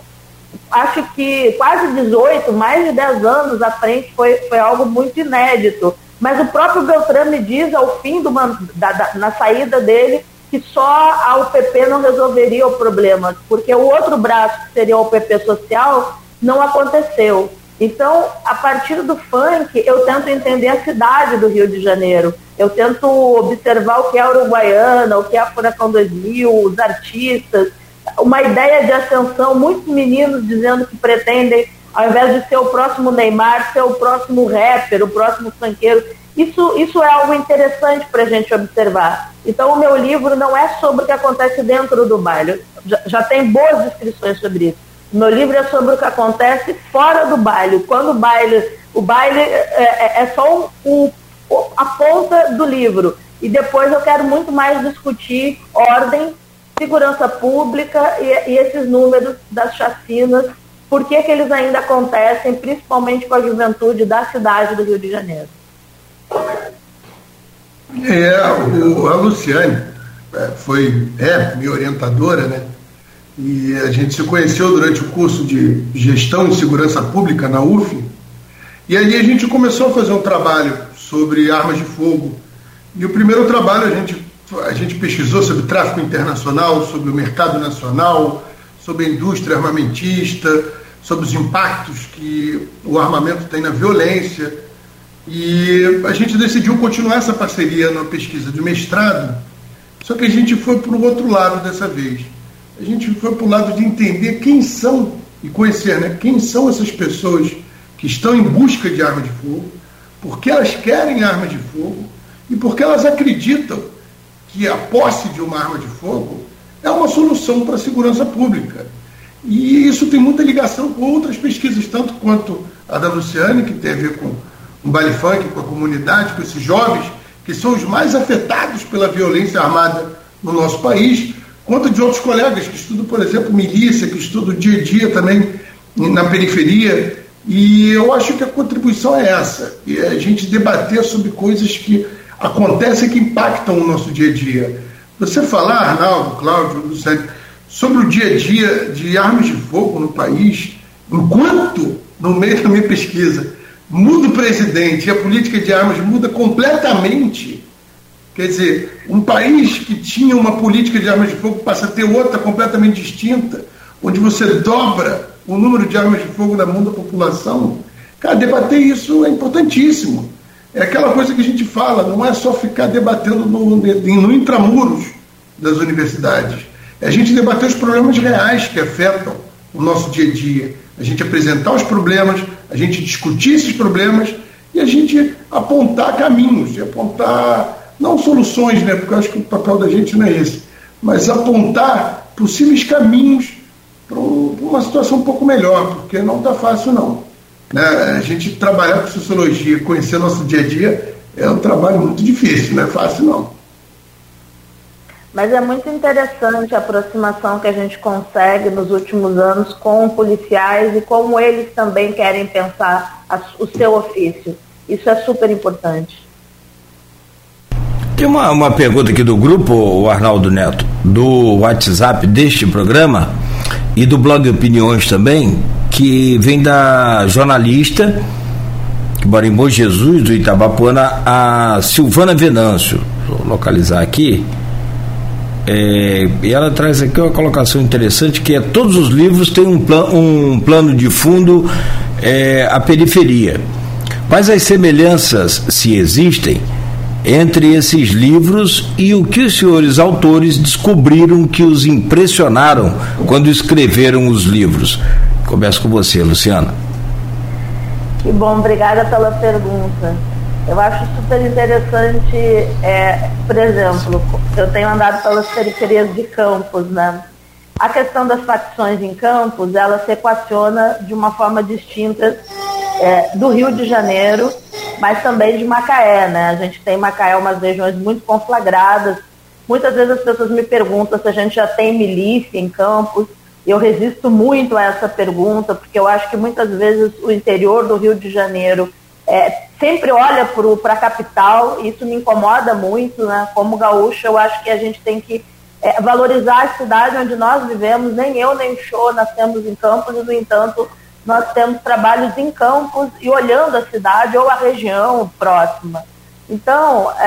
acho que quase 18, mais de 10 anos à frente, foi, foi algo muito inédito mas o próprio Beltrame diz ao fim do, da, da, na saída dele que só a UPP não resolveria o problema, porque o outro braço, que seria a UPP social, não aconteceu. Então, a partir do funk, eu tento entender a cidade do Rio de Janeiro. Eu tento observar o que é a Uruguaiana, o que é a Furacão 2000, os artistas, uma ideia de ascensão, muitos meninos dizendo que pretendem ao invés de ser o próximo Neymar, ser o próximo rapper, o próximo funkeiro. Isso, isso é algo interessante para a gente observar. Então, o meu livro não é sobre o que acontece dentro do baile. Já, já tem boas descrições sobre isso. Meu livro é sobre o que acontece fora do baile. Quando o baile, o baile é, é, é só um, um, a ponta do livro. E depois eu quero muito mais discutir ordem, segurança pública e, e esses números das chacinas por que, que eles ainda acontecem, principalmente com a juventude da cidade do Rio de Janeiro. É, o, a Luciane é, foi, é minha orientadora, né? E a gente se conheceu durante o curso de Gestão e Segurança Pública na UF. E ali a gente começou a fazer um trabalho sobre armas de fogo. E o primeiro trabalho a gente, a gente pesquisou sobre tráfico internacional, sobre o mercado nacional, sobre a indústria armamentista, sobre os impactos que o armamento tem na violência. E a gente decidiu continuar essa parceria na pesquisa de mestrado, só que a gente foi para o outro lado dessa vez. A gente foi para o lado de entender quem são e conhecer né, quem são essas pessoas que estão em busca de arma de fogo, porque elas querem arma de fogo e porque elas acreditam que a posse de uma arma de fogo é uma solução para a segurança pública. E isso tem muita ligação com outras pesquisas, tanto quanto a da Luciane, que tem a ver com o baile funk, com a comunidade, com esses jovens, que são os mais afetados pela violência armada no nosso país, quanto de outros colegas que estudam, por exemplo, milícia, que estudam dia a dia também na periferia, e eu acho que a contribuição é essa, é a gente debater sobre coisas que acontecem que impactam o nosso dia a dia. Você falar, Arnaldo, Cláudio, Luciano, sobre o dia a dia de armas de fogo no país, enquanto, no meio da minha pesquisa, muda o presidente e a política de armas muda completamente. Quer dizer, um país que tinha uma política de armas de fogo passa a ter outra completamente distinta, onde você dobra o número de armas de fogo na mão da população. Cara, debater isso é importantíssimo. É aquela coisa que a gente fala, não é só ficar debatendo no, no intramuros das universidades. É a gente debater os problemas reais que afetam o nosso dia a dia. A gente apresentar os problemas, a gente discutir esses problemas e a gente apontar caminhos, e apontar, não soluções, né, porque eu acho que o papel da gente não é esse, mas apontar possíveis caminhos para uma situação um pouco melhor, porque não está fácil não. Né? A gente trabalhar com sociologia, conhecer nosso dia a dia, é um trabalho muito difícil, não é fácil não. Mas é muito interessante a aproximação que a gente consegue nos últimos anos com policiais e como eles também querem pensar o seu ofício. Isso é super importante. Tem uma, uma pergunta aqui do grupo, o Arnaldo Neto, do WhatsApp deste programa e do blog Opiniões também, que vem da jornalista que mora em Bom Jesus, do Itabapuana, a Silvana Venâncio. Vou localizar aqui. É, e ela traz aqui uma colocação interessante que é todos os livros têm um, plan, um plano de fundo é, a periferia. Quais as semelhanças, se existem, entre esses livros e o que os senhores autores descobriram que os impressionaram quando escreveram os livros? Começo com você, Luciana. Que bom, obrigada pela pergunta. Eu acho super interessante, é, por exemplo, eu tenho andado pelas periferias de campos, né? A questão das facções em campos, ela se equaciona de uma forma distinta é, do Rio de Janeiro, mas também de Macaé, né? A gente tem Macaé umas regiões muito conflagradas. Muitas vezes as pessoas me perguntam se a gente já tem milícia em campos. Eu resisto muito a essa pergunta, porque eu acho que muitas vezes o interior do Rio de Janeiro é, sempre olha para a capital, e isso me incomoda muito, né? Como gaúcha, eu acho que a gente tem que é, valorizar a cidade onde nós vivemos. Nem eu, nem o Show nascemos em Campos, e, no entanto, nós temos trabalhos em campos e olhando a cidade ou a região próxima. Então, é,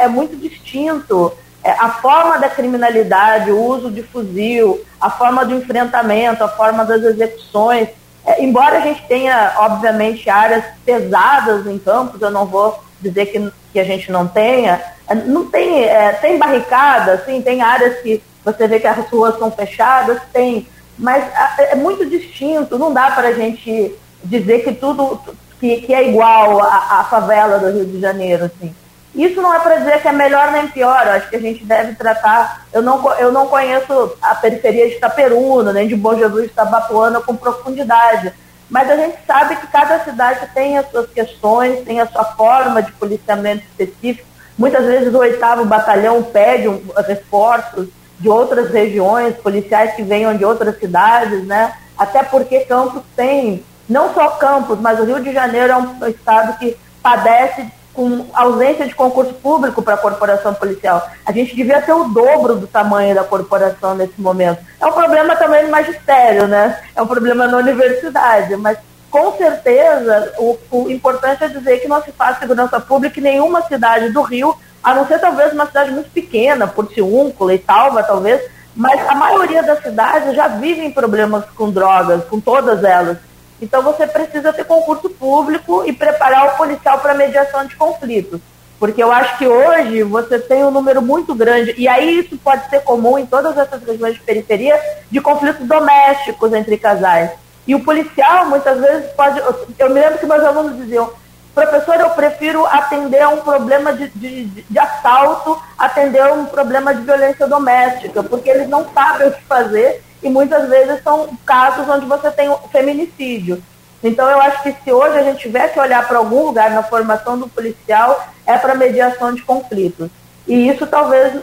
é, é muito distinto é, a forma da criminalidade, o uso de fuzil, a forma do enfrentamento, a forma das execuções. É, embora a gente tenha, obviamente, áreas pesadas em campos, eu não vou dizer que, que a gente não tenha, é, não tem, é, tem barricadas, sim, tem áreas que você vê que as ruas são fechadas, tem mas é muito distinto, não dá para a gente dizer que tudo que, que é igual à, favela do Rio de Janeiro, assim. Isso não é para dizer que é melhor nem pior, eu acho que a gente deve tratar. Eu não, eu não conheço a periferia de Itaperuna, nem de Bom Jesus de Tabapuana com profundidade, mas a gente sabe que cada cidade tem as suas questões, tem a sua forma de policiamento específico. Muitas vezes o oitavo batalhão pede um, reforços de outras regiões, policiais que venham de outras cidades, né? Até porque Campos tem, não só Campos, mas o Rio de Janeiro é um estado que padece com ausência de concurso público para a corporação policial. A gente devia ter o dobro do tamanho da corporação nesse momento. É um problema também no magistério, né? É um problema na universidade, mas com certeza o, o importante é dizer que não se faz segurança pública em nenhuma cidade do Rio a não ser talvez uma cidade muito pequena, Porciúncula e Talva, talvez, mas a maioria das cidades já vivem problemas com drogas, com todas elas. Então você precisa ter concurso público e preparar o policial para mediação de conflitos. Porque eu acho que hoje você tem um número muito grande, e aí isso pode ser comum em todas essas regiões de periferia, de conflitos domésticos entre casais. E o policial, muitas vezes, pode. Eu me lembro que meus alunos diziam: Professor, eu prefiro atender a um problema de, de, de, assalto, atender a um problema de violência doméstica, porque eles não sabem o que fazer e muitas vezes são casos onde você tem feminicídio. Então, eu acho que se hoje a gente tiver que olhar para algum lugar na formação do policial, é para mediação de conflitos. E isso talvez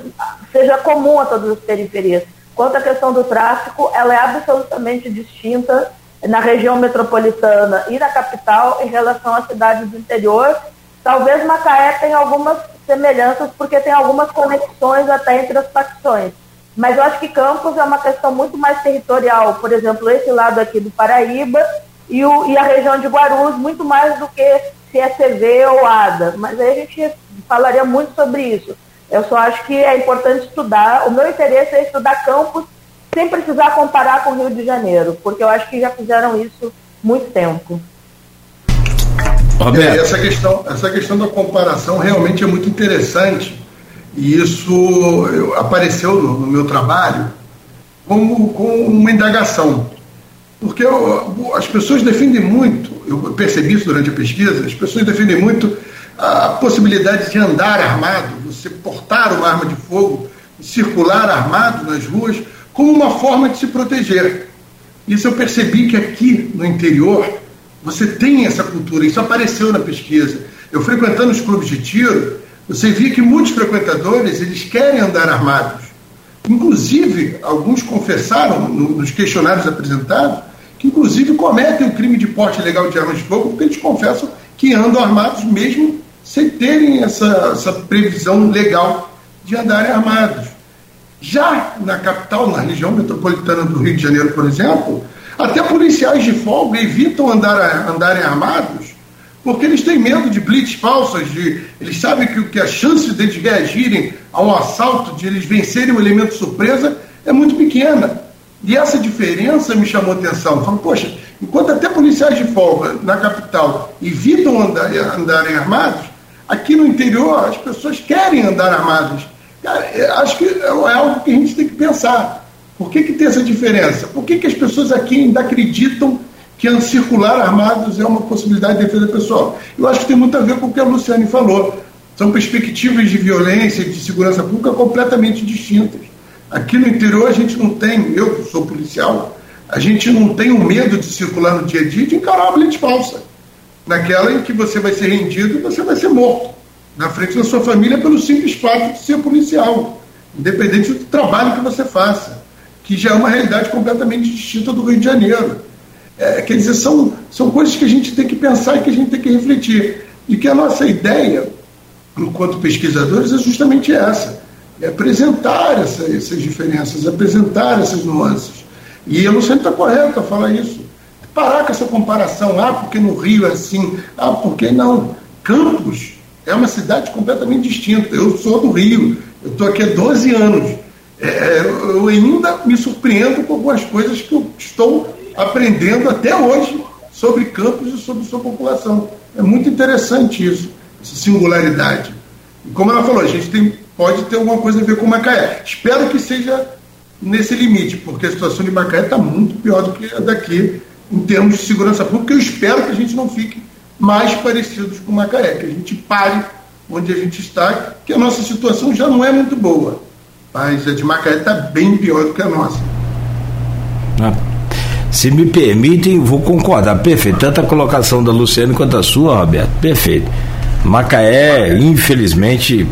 seja comum a todas as periferias. Quanto à questão do tráfico, ela é absolutamente distinta na região metropolitana e na capital em relação às cidades do interior. Talvez Macaé tenha algumas semelhanças, porque tem algumas conexões até entre as facções. Mas eu acho que Campos é uma questão muito mais territorial. Por exemplo, esse lado aqui do Paraíba e, o, e a região de Guarulhos, muito mais do que é CV ou ADA. Mas aí a gente falaria muito sobre isso. Eu só acho que é importante estudar. O meu interesse é estudar Campos sem precisar comparar com o Rio de Janeiro, porque eu acho que já fizeram isso muito tempo. Roberto. É, essa, questão, essa questão da comparação realmente é muito interessante e isso apareceu no, no meu trabalho como, como uma indagação. Porque eu, as pessoas defendem muito, eu percebi isso durante a pesquisa, as pessoas defendem muito a possibilidade de andar armado, você portar uma arma de fogo, circular armado nas ruas, como uma forma de se proteger. Isso eu percebi que aqui no interior você tem essa cultura, isso apareceu na pesquisa. Eu frequentando os clubes de tiro, você via que muitos frequentadores eles querem andar armados. Inclusive, alguns confessaram nos questionários apresentados que, inclusive, cometem o crime de porte ilegal de armas de fogo porque eles confessam que andam armados mesmo sem terem essa, essa previsão legal de andarem armados. Já na capital, na região metropolitana do Rio de Janeiro, por exemplo, até policiais de folga evitam andar, andarem armados porque eles têm medo de blitz falsas, de, eles sabem que, que a chance de eles reagirem a um assalto, de eles vencerem o elemento surpresa, é muito pequena. E essa diferença me chamou a atenção. Falei, poxa, enquanto até policiais de folga na capital evitam andar, andarem armados, aqui no interior as pessoas querem andar armadas. Cara, acho que é algo que a gente tem que pensar. Por que, que tem essa diferença? Por que, que as pessoas aqui ainda acreditam que circular armados é uma possibilidade de defesa pessoal? Eu acho que tem muito a ver com o que a Luciane falou. São perspectivas de violência e de segurança pública completamente distintas. Aqui no interior a gente não tem, eu sou policial, a gente não tem o medo de circular no dia a dia de encarar uma blitz falsa. Naquela em que você vai ser rendido e você vai ser morto na frente da sua família pelo simples fato de ser policial, independente do trabalho que você faça, que já é uma realidade completamente distinta do Rio de Janeiro. É, quer dizer, são, são coisas que a gente tem que pensar e que a gente tem que refletir. E que a nossa ideia, enquanto pesquisadores, é justamente essa: é apresentar essa, essas diferenças, apresentar essas nuances. E a Luciana está correta a falar isso. Parar com essa comparação, ah, porque no Rio é assim, ah, porque não. Campos é uma cidade completamente distinta. Eu sou do Rio, eu estou aqui há 12 anos. É, eu ainda me surpreendo com algumas coisas que eu estou aprendendo até hoje sobre campos e sobre sua população. É muito interessante isso, essa singularidade. E como ela falou, a gente tem, pode ter alguma coisa a ver com Macaé. Espero que seja nesse limite, porque a situação de Macaé está muito pior do que a daqui em termos de segurança pública. Eu espero que a gente não fique mais parecidos com Macaé, que a gente pare onde a gente está, que a nossa situação já não é muito boa. Mas a de Macaé está bem pior do que a nossa. Ah, se me permitem, vou concordar. Perfeito. Tanto a colocação da Luciana quanto a sua, Roberto. Perfeito. Macaé, infelizmente,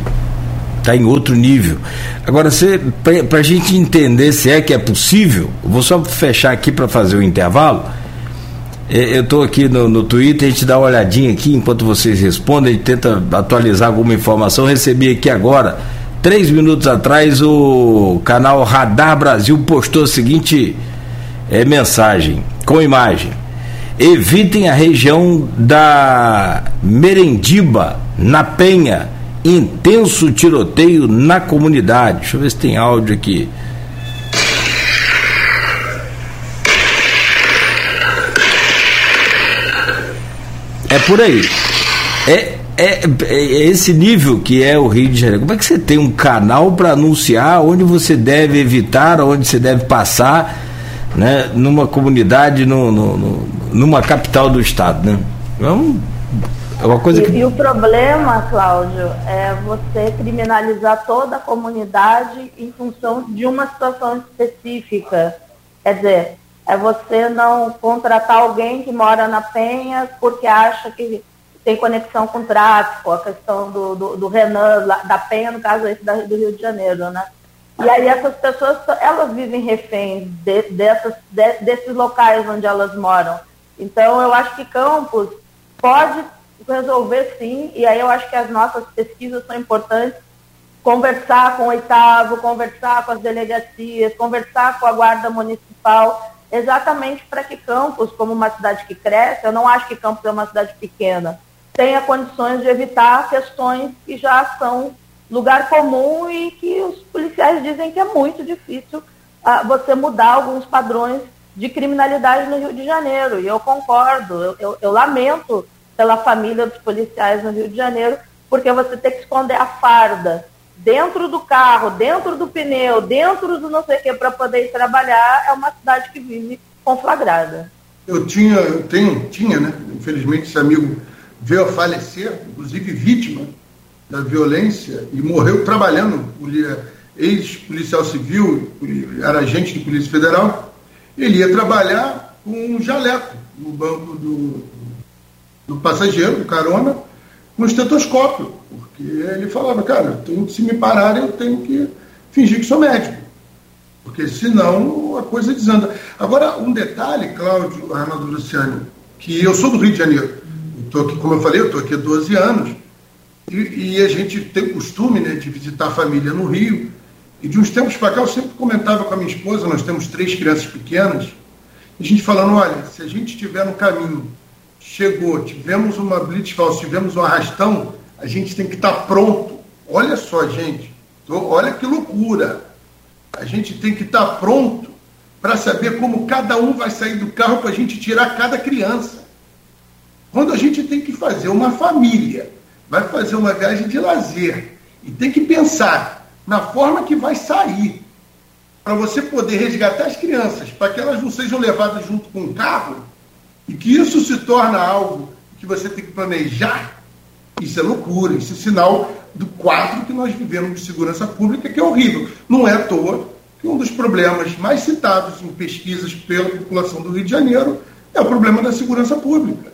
está em outro nível. Agora, para a gente entender se é que é possível, vou só fechar aqui para fazer o intervalo. É, eu estou aqui no, no Twitter, a gente dá uma olhadinha aqui enquanto vocês respondem, tenta atualizar alguma informação. Recebi aqui agora, três minutos atrás, o canal Radar Brasil postou a seguinte é, mensagem com imagem. Evitem a região da Merendiba, na Penha. Intenso tiroteio na comunidade. Deixa eu ver se tem áudio aqui. É por aí. É, é, é, esse nível que é o Rio de Janeiro. Como é que você tem um canal para anunciar onde você deve evitar, onde você deve passar, né, numa comunidade, no, no, no numa capital do estado, né? É, é uma coisa que... e, e o problema, Cláudio, é você criminalizar toda a comunidade em função de uma situação específica. Quer dizer, é você não contratar alguém que mora na Penha porque acha que tem conexão com o tráfico, a questão do, do, do Renan, da Penha, no caso esse da, do Rio de Janeiro, né? E aí essas pessoas, elas vivem reféns de, dessas, de, desses locais onde elas moram. Então, eu acho que Campos pode resolver sim, e aí eu acho que as nossas pesquisas são importantes, conversar com o oitavo, conversar com as delegacias, conversar com a guarda municipal, exatamente para que Campos, como uma cidade que cresce, eu não acho que Campos é uma cidade pequena, tenha condições de evitar questões que já são lugar comum e que os policiais dizem que é muito difícil ah, você mudar alguns padrões de criminalidade no Rio de Janeiro. E eu concordo, eu, eu, eu lamento pela família dos policiais no Rio de Janeiro, porque você tem que esconder a farda dentro do carro, dentro do pneu, dentro do não sei o que, para poder ir trabalhar, é uma cidade que vive conflagrada. Eu tinha, eu tenho, tinha, né? Infelizmente esse amigo veio a falecer, inclusive vítima da violência, e morreu trabalhando, ex-policial civil, era agente de Polícia Federal, ele ia trabalhar com um jaleco no banco do, do passageiro, do carona, um estetoscópio, porque ele falava, cara, tenho, se me pararem, eu tenho que fingir que sou médico, porque senão a coisa desanda. Agora, um detalhe, Cláudio, Arnaldo Luciano, que eu sou do Rio de Janeiro, estou aqui, como eu falei, eu estou aqui há 12 anos, e, e, a gente tem o costume né, de visitar a família no Rio, e de uns tempos para cá eu sempre comentava com a minha esposa, nós temos três crianças pequenas, a gente falando, olha, se a gente estiver no caminho chegou, tivemos uma blitz falsa, tivemos um arrastão, a gente tem que estar tá pronto. Olha só, gente, olha que loucura. A gente tem que estar tá pronto para saber como cada um vai sair do carro para a gente tirar cada criança. Quando a gente tem que fazer uma família, vai fazer uma viagem de lazer e tem que pensar na forma que vai sair para você poder resgatar as crianças, para que elas não sejam levadas junto com o carro, e que isso se torna algo que você tem que planejar, isso é loucura, isso é sinal do quadro que nós vivemos de segurança pública, que é horrível. Não é à toa que um dos problemas mais citados em pesquisas pela população do Rio de Janeiro é o problema da segurança pública.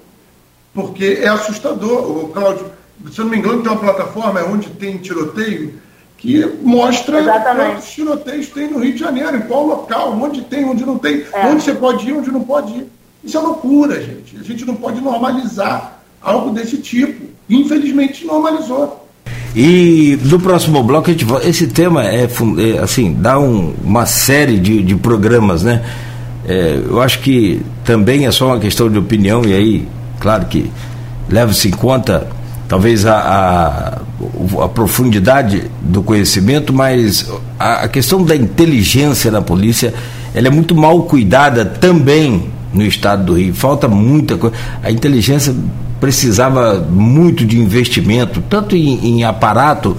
Porque é assustador. O Cláudio, se eu não me engano, tem uma plataforma onde tem tiroteio que mostra Exatamente. quantos tiroteios tem no Rio de Janeiro, em qual local, onde tem, onde não tem, é. onde você pode ir, onde não pode ir. Isso é loucura, gente. A gente não pode normalizar algo desse tipo. Infelizmente, normalizou. E no próximo bloco, a gente esse tema é, é assim, dá um, uma série de, de programas, né? É, eu acho que também é só uma questão de opinião, e aí, claro que leva-se em conta talvez a, a, a, profundidade do conhecimento, mas a, a, questão da inteligência na polícia ela é muito mal cuidada também no estado do Rio. Falta muita coisa. A inteligência precisava muito de investimento, tanto em, em aparato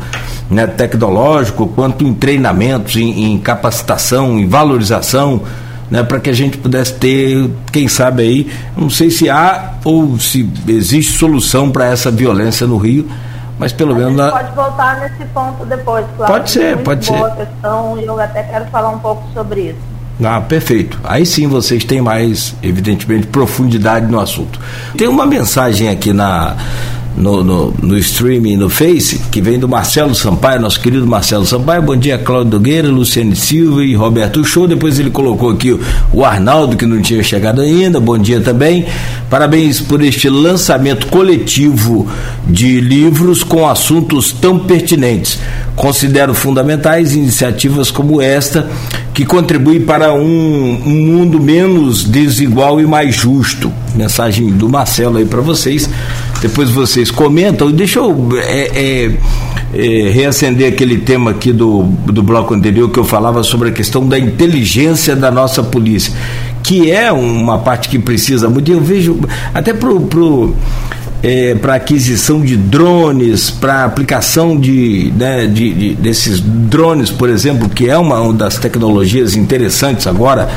né, tecnológico, quanto em treinamentos, em, em capacitação, em valorização, né, para que a gente pudesse ter, quem sabe aí, não sei se há ou se existe solução para essa violência no Rio, mas pelo menos. A pode voltar nesse ponto depois, claro. Pode ser, pode boa ser. questão e eu até quero falar um pouco sobre isso. Ah, perfeito. Aí sim vocês têm mais, evidentemente, profundidade no assunto. Tem uma mensagem aqui na, no, no, no streaming no Face, que vem do Marcelo Sampaio, nosso querido Marcelo Sampaio. Bom dia, Cláudio Nogueira, Luciane Silva e Roberto Show. Depois ele colocou aqui o, Arnaldo, que não tinha chegado ainda. Bom dia também. Parabéns por este lançamento coletivo de livros com assuntos tão pertinentes. Considero fundamentais iniciativas como esta, que contribuem para um, um mundo menos desigual e mais justo. Mensagem do Marcelo aí para vocês. Depois vocês comentam. Deixa eu é, é, é, reacender aquele tema aqui do, do bloco anterior que eu falava sobre a questão da inteligência da nossa polícia, que é uma parte que precisa muito. Eu vejo até pro, pro é, para aquisição de drones, para aplicação de, né, de, de, desses drones, por exemplo, que é uma, uma das tecnologias interessantes agora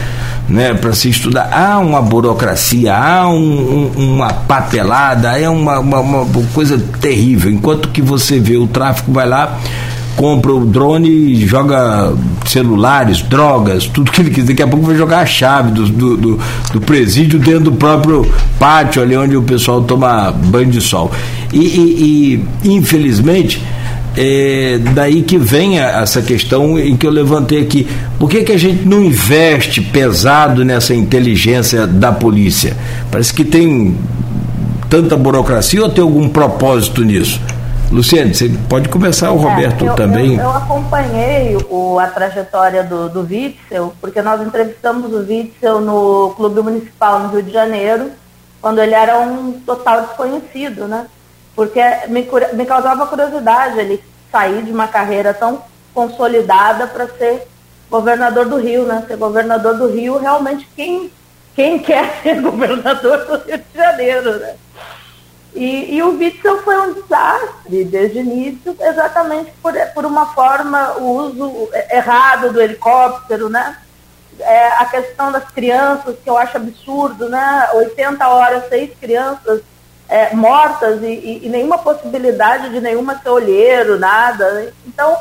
né, para se estudar. Há uma burocracia, há um, um, uma papelada, é uma, uma, uma coisa terrível. Enquanto que você vê o tráfico vai lá compra o drone joga celulares, drogas, tudo que ele quiser. Daqui a pouco vai jogar a chave do, do, do, do presídio dentro do próprio pátio ali onde o pessoal toma banho de sol. E, e, e infelizmente, é daí que vem essa questão em que eu levantei aqui. Por que, que a gente não investe pesado nessa inteligência da polícia? Parece que tem tanta burocracia ou tem algum propósito nisso? Luciane, você pode começar, o é, Roberto é, eu, também. Eu, eu acompanhei o, a trajetória do, do Witzel, porque nós entrevistamos o Witzel no Clube Municipal no Rio de Janeiro, quando ele era um total desconhecido, né? Porque me, me causava curiosidade ele sair de uma carreira tão consolidada para ser governador do Rio, né? Ser governador do Rio, realmente quem, quem quer ser governador do Rio de Janeiro, né? E, e o Witzel foi um desastre desde o início, exatamente por, por uma forma, o uso errado do helicóptero, né? É, a questão das crianças, que eu acho absurdo, né? 80 horas, seis crianças é, mortas e, e, e, nenhuma possibilidade de nenhuma ser olheiro, nada. Então,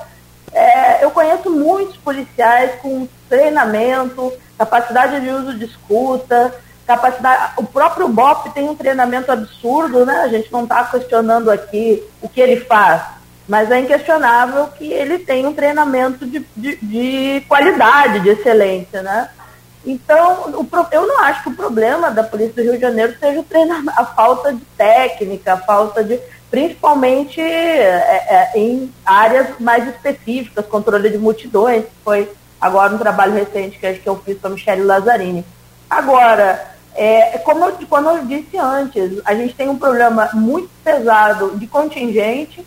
é, eu conheço muitos policiais com treinamento, capacidade de uso de escuta, capacidade. O próprio BOP tem um treinamento absurdo, né? A gente não está questionando aqui o que ele faz, mas é inquestionável que ele tem um treinamento de, de, de qualidade, de excelência, né? Então, o, eu não acho que o problema da Polícia do Rio de Janeiro seja a falta de técnica, a falta de. principalmente é, é, em áreas mais específicas, controle de multidões, que foi agora um trabalho recente que, que eu fiz com a Michelle Lazzarini. Agora, é, como, eu, eu disse antes, a gente tem um problema muito pesado de contingente,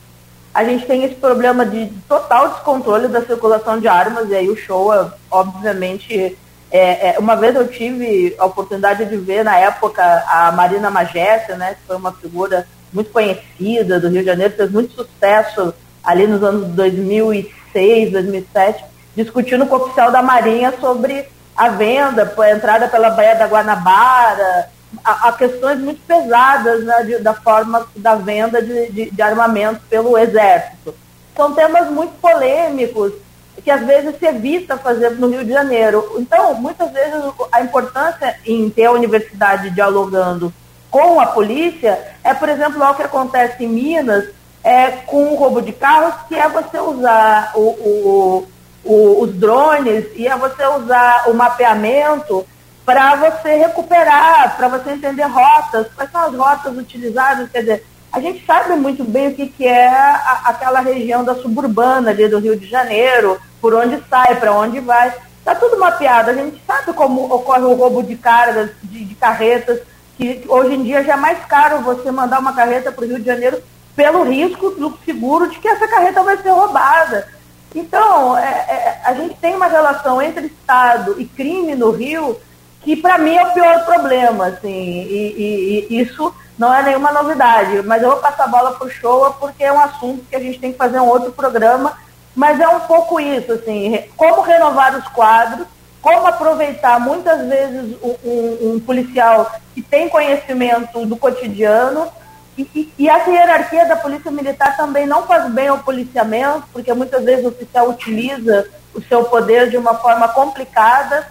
a gente tem esse problema de total descontrole da circulação de armas, e aí o Showa, obviamente, é, é, uma vez eu tive a oportunidade de ver na época a Marina Magessa, né, que foi uma figura muito conhecida do Rio de Janeiro, fez muito sucesso ali nos anos 2006, 2007, discutindo com o oficial da Marinha sobre a venda, a entrada pela Baía da Guanabara, a, a questões muito pesadas né, de, da forma da venda de, de, de armamento pelo Exército. São temas muito polêmicos que às vezes se evita fazer no Rio de Janeiro. Então, muitas vezes a importância em ter a universidade dialogando com a polícia é, por exemplo, o que acontece em Minas é, com o roubo de carros, que é você usar o, o o, os drones e é você usar o mapeamento para você recuperar, para você entender rotas, quais são as rotas utilizadas, quer dizer, a gente sabe muito bem o que, que é a, aquela região da suburbana ali do Rio de Janeiro, por onde sai, para onde vai. Está tudo mapeado, a gente sabe como ocorre o roubo de cargas, de, de carretas, que hoje em dia já é mais caro você mandar uma carreta para o Rio de Janeiro pelo risco do seguro de que essa carreta vai ser roubada. Então, é, é, a gente tem uma relação entre Estado e crime no Rio que, para mim, é o pior problema. Assim, e, e, e, isso não é nenhuma novidade. Mas eu vou passar a bola para o Showa porque é um assunto que a gente tem que fazer um outro programa. Mas é um pouco isso, assim, como renovar os quadros, como aproveitar muitas vezes um, um, policial que tem conhecimento do cotidiano e, e, essa hierarquia da polícia militar também não faz bem ao policiamento, porque muitas vezes o oficial utiliza o seu poder de uma forma complicada.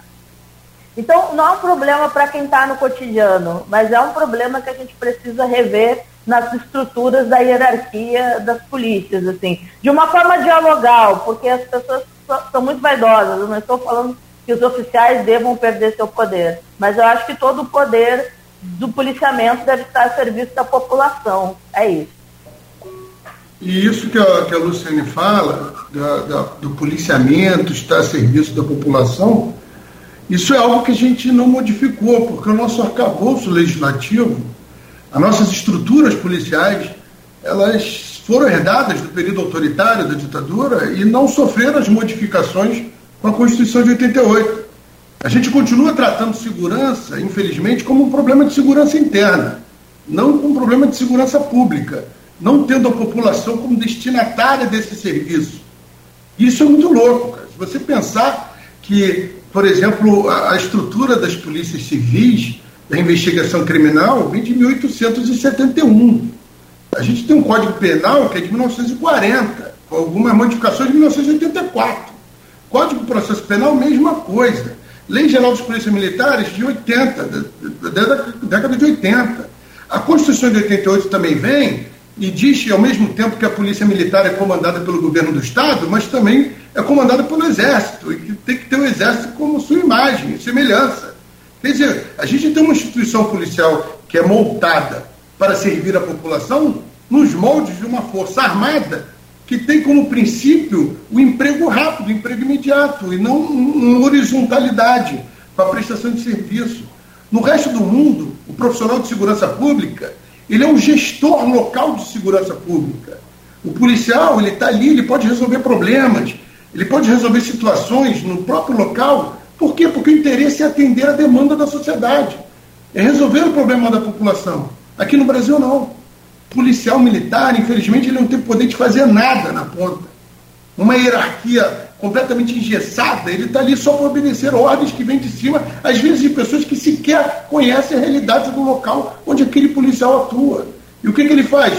Então, não é um problema para quem está no cotidiano, mas é um problema que a gente precisa rever nas estruturas da hierarquia das polícias, assim, de uma forma dialogal, porque as pessoas são muito vaidosas. Eu não estou falando que os oficiais devam perder seu poder, mas eu acho que todo o poder do policiamento deve estar a serviço da população. É isso. E isso que a, que a Luciane fala, da, da, do policiamento estar a serviço da população, isso é algo que a gente não modificou, porque o nosso arcabouço legislativo, as nossas estruturas policiais, elas foram herdadas do período autoritário da ditadura e não sofreram as modificações com a Constituição de 88. A gente continua tratando segurança, infelizmente, como um problema de segurança interna, não como um problema de segurança pública, não tendo a população como destinatária desse serviço. Isso é muito louco. Cara. Se você pensar que, por exemplo, a, a estrutura das polícias civis, da investigação criminal, vem de 1871. A gente tem um Código Penal que é de 1940, com algumas modificações de 1984. Código de Processo Penal, mesma coisa. Lei Geral dos Polícias Militares de 80, da, da, da década de 80. A Constituição de 88 também vem e diz ao mesmo tempo que a polícia militar é comandada pelo governo do Estado, mas também é comandada pelo Exército, e que tem que ter o Exército como sua imagem, semelhança. Quer dizer, a gente tem uma instituição policial que é montada para servir a população nos moldes de uma força armada que tem como princípio o emprego rápido, o emprego imediato, e não uma horizontalidade para a prestação de serviço. No resto do mundo, o profissional de segurança pública ele é um gestor local de segurança pública. O policial, ele está ali, ele pode resolver problemas, ele pode resolver situações no próprio local. Por quê? Porque o interesse é atender a demanda da sociedade, é resolver o problema da população. Aqui no Brasil, não. Policial militar, infelizmente, ele não tem poder de fazer nada na ponta. Uma hierarquia completamente engessada, ele está ali só para obedecer ordens que vêm de cima, às vezes de pessoas que sequer conhecem a realidade do local onde aquele policial atua. E o que, que ele faz?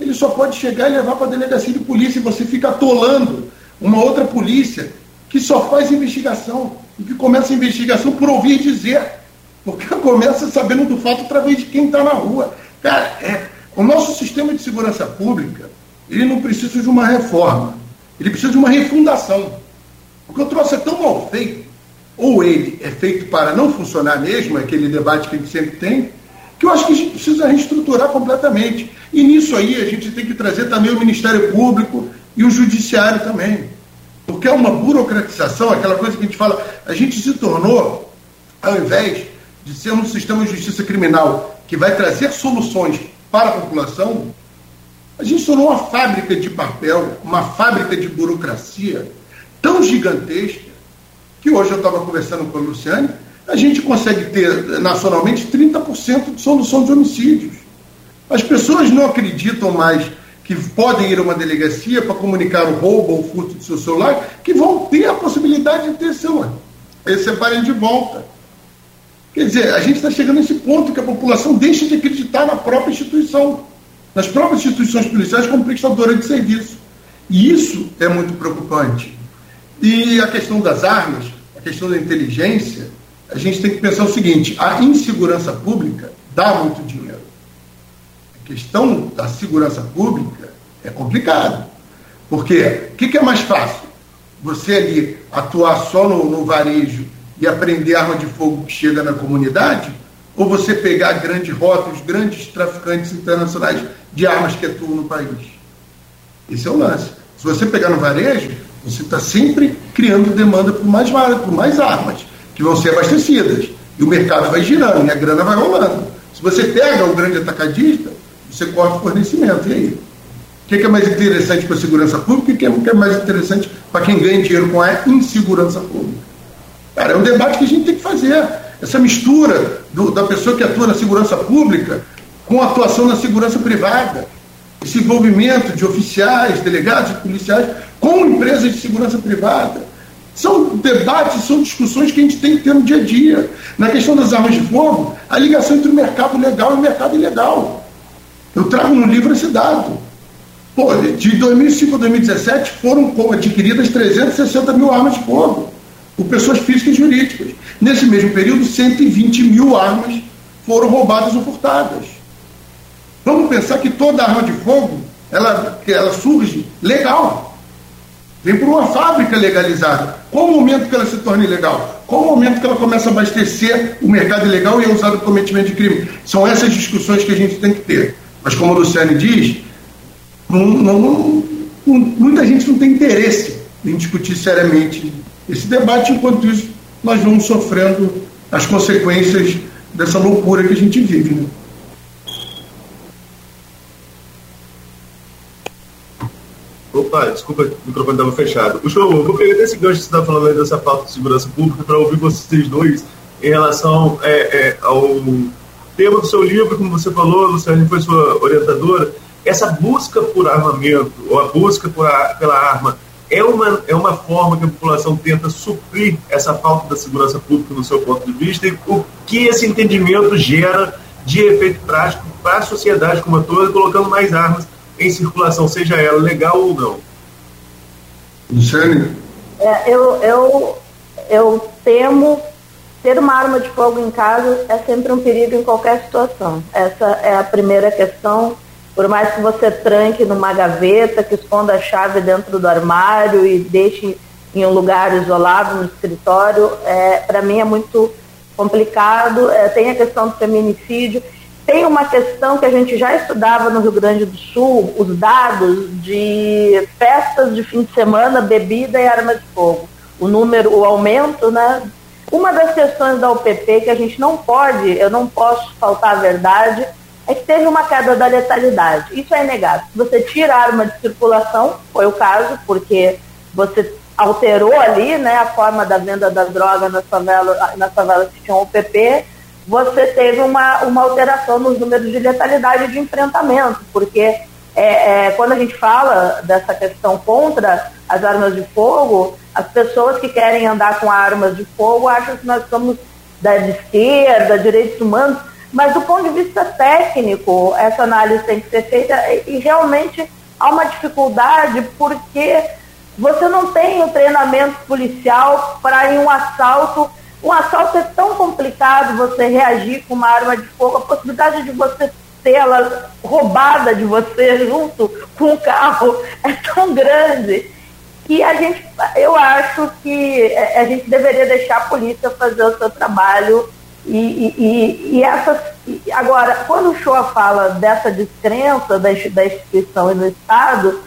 Ele só pode chegar e levar para a delegacia de polícia e você fica atolando uma outra polícia que só faz investigação e que começa a investigação por ouvir dizer, porque começa sabendo do fato através de quem está na rua. Cara, é, o nosso sistema de segurança pública ele não precisa de uma reforma, ele precisa de uma refundação. Porque o troço é tão mal feito, ou ele é feito para não funcionar mesmo, aquele debate que a gente sempre tem, que eu acho que a gente precisa reestruturar completamente. E nisso aí a gente tem que trazer também o Ministério Público e o Judiciário também. Porque é uma burocratização, aquela coisa que a gente fala, a gente se tornou, ao invés de ser um sistema de justiça criminal que vai trazer soluções para a população, a gente tornou uma fábrica de papel, uma fábrica de burocracia, tão gigantesca que hoje eu estava conversando com a Luciane, a gente consegue ter nacionalmente 30% de solução de homicídios. As pessoas não acreditam mais que podem ir a uma delegacia para comunicar o roubo ou o furto do seu celular, que vão ter a possibilidade de ter seu receberem de volta. Quer dizer, a gente está chegando nesse ponto que a população deixa de acreditar na própria instituição, nas próprias instituições policiais como prestadora de serviço. E isso é muito preocupante. E a questão das armas, a questão da inteligência, a gente tem que pensar o seguinte: a insegurança pública dá muito dinheiro. A questão da segurança pública é complicado. Porque o que, que, é mais fácil? Você ali atuar só no, no varejo e aprender arma de fogo que chega na comunidade? Ou você pegar grandes rotas, grandes traficantes internacionais de armas que atuam no país? Esse é o lance. Se você pegar no varejo, você está sempre criando demanda por mais, por mais armas, que vão ser abastecidas. E o mercado vai girando e a grana vai rolando. Se você pega o grande atacadista, você corta o fornecimento. E aí? O que é mais interessante para a segurança pública e o que é mais interessante para quem ganha dinheiro com a insegurança pública? Cara, é um debate que a gente tem que fazer. Essa mistura do, da pessoa que atua na segurança pública com a atuação na segurança privada. Esse envolvimento de oficiais, delegados, policiais com empresas de segurança privada. São debates, são discussões que a gente tem que ter no dia a dia. Na questão das armas de fogo, a ligação entre o mercado legal e o mercado ilegal. Eu trago no livro esse dado. Pô, de 2005 a 2017 foram adquiridas 360 mil armas de fogo por pessoas físicas e jurídicas. Nesse mesmo período, 120 mil armas foram roubadas ou furtadas. Vamos pensar que toda arma de fogo ela, ela surge legal. Vem por uma fábrica legalizada. Qual o momento que ela se torna ilegal? Qual o momento que ela começa a abastecer o mercado ilegal e é usado para cometimento de crime? São essas discussões que a gente tem que ter. Mas como a Luciane diz, não, não, não, muita gente não tem interesse em discutir seriamente esse debate, enquanto isso nós vamos sofrendo as consequências dessa loucura que a gente vive. Né? Opa, desculpa, o microfone estava fechado. O show, vou pegar esse gancho que você está falando aí dessa pauta de segurança pública para ouvir vocês dois em relação é, é, ao tema do seu livro, como você falou, Luciane foi sua orientadora. Essa busca por armamento, ou a busca a, pela arma, é uma, é uma forma que a população tenta suprir essa falta da segurança pública no seu ponto de vista e o que esse entendimento gera de efeito prático para a sociedade como a toda, colocando mais armas em circulação, seja ela legal ou não. Luciane? É, eu, eu, eu temo ter uma arma de fogo em casa é sempre um perigo em qualquer situação. Essa é a primeira questão por mais que você tranque numa gaveta, que esconda a chave dentro do armário e deixe em um lugar isolado no escritório, é, para mim é muito complicado. É, tem a questão do feminicídio, tem uma questão que a gente já estudava no Rio Grande do Sul, os dados de festas de fim de semana, bebida e arma de fogo. O número, o aumento, né? Uma das questões da UPP que a gente não pode, eu não posso faltar a verdade, é que teve uma queda da letalidade. Isso é inegável. Se você tira a arma de circulação, foi o caso, porque você alterou ali né, a forma da venda das drogas nas favelas, nas favelas que tinham UPP, você teve uma, uma alteração nos números de letalidade de enfrentamento, porque é, é, quando a gente fala dessa questão contra as armas de fogo, as pessoas que querem andar com armas de fogo acham que nós somos da esquerda, direitos humanos, mas do ponto de vista técnico, essa análise tem que ser feita e realmente há uma dificuldade porque você não tem o treinamento policial para em um assalto. Um assalto é tão complicado você reagir com uma arma de fogo, a possibilidade de você tê-la roubada de você junto com o carro é tão grande que a gente, eu acho que a gente deveria deixar a polícia fazer o seu trabalho e, e, e essas, agora, quando o Shoa fala dessa descrença da, da instituição e do Estado,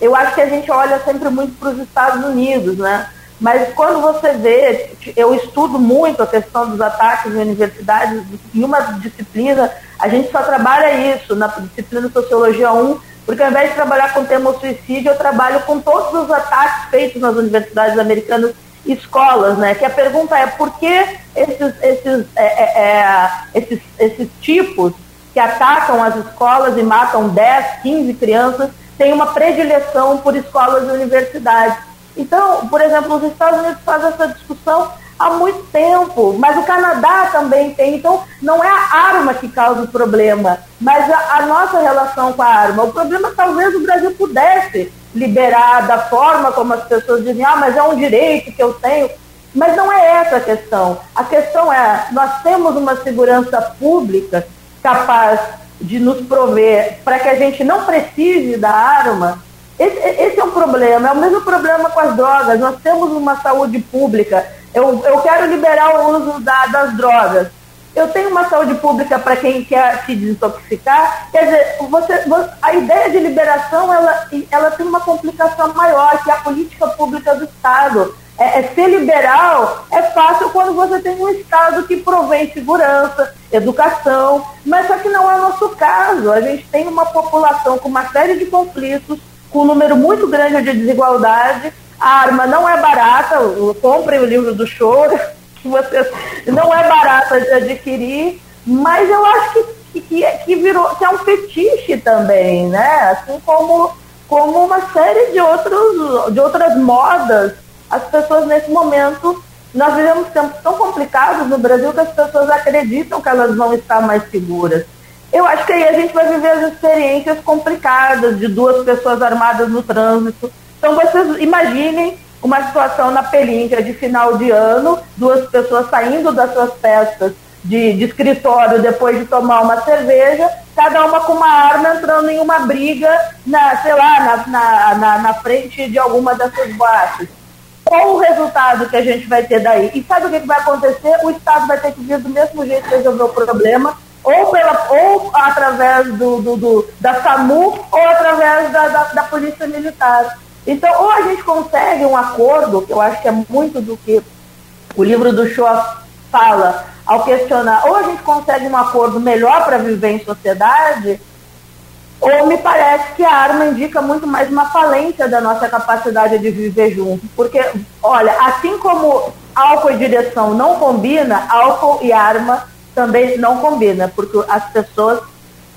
eu acho que a gente olha sempre muito para os Estados Unidos, né? Mas quando você vê, eu estudo muito a questão dos ataques em universidades, em uma disciplina, a gente só trabalha isso, na disciplina Sociologia 1, porque ao invés de trabalhar com o tema suicídio, eu trabalho com todos os ataques feitos nas universidades americanas escolas, né? Que a pergunta é por que esses, esses, é, é, é, esses, esses tipos que atacam as escolas e matam 10, 15 crianças têm uma predileção por escolas e universidades. Então, por exemplo, os Estados Unidos fazem essa discussão há muito tempo, mas o Canadá também tem. Então, não é a arma que causa o problema, mas a, a nossa relação com a arma. O problema talvez o Brasil pudesse liberar da forma como as pessoas dizem, ah, mas é um direito que eu tenho. Mas não é essa a questão. A questão é, nós temos uma segurança pública capaz de nos prover para que a gente não precise da arma. Esse, esse, é um problema, é o mesmo problema com as drogas. Nós temos uma saúde pública. Eu, eu quero liberar o uso da, das drogas eu tenho uma saúde pública para quem quer se desintoxicar. Quer dizer, você, a ideia de liberação ela, ela tem uma complicação maior, que é a política pública do Estado. É, é, ser liberal é fácil quando você tem um Estado que provém segurança, educação, mas só que não é o nosso caso. A gente tem uma população com uma série de conflitos, com um número muito grande de desigualdade. A arma não é barata, comprem o livro do choro que você não é barata de adquirir, mas eu acho que, que, que, virou, que é um fetiche também, né? Assim como, como uma série de, outros, de outras modas. As pessoas nesse momento, nós vivemos tempos tão complicados no Brasil que as pessoas acreditam que elas vão estar mais seguras. Eu acho que aí a gente vai viver as experiências complicadas de duas pessoas armadas no trânsito. Então vocês imaginem uma situação na Pelíndia de final de ano, duas pessoas saindo das suas festas de, de, escritório depois de tomar uma cerveja, cada uma com uma arma entrando em uma briga, na, sei lá, na, na, na, na frente de alguma dessas boates. Qual o resultado que a gente vai ter daí? E sabe o que, que vai acontecer? O Estado vai ter que vir do mesmo jeito resolver o problema, ou, pela, ou através do, do, do da SAMU, ou através da, da, da Polícia Militar. Então, ou a gente consegue um acordo, que eu acho que é muito do que o livro do Shaw fala ao questionar, ou a gente consegue um acordo melhor para viver em sociedade, ou me parece que a arma indica muito mais uma falência da nossa capacidade de viver junto. Porque, olha, assim como álcool e direção não combina, álcool e arma também não combina, porque as pessoas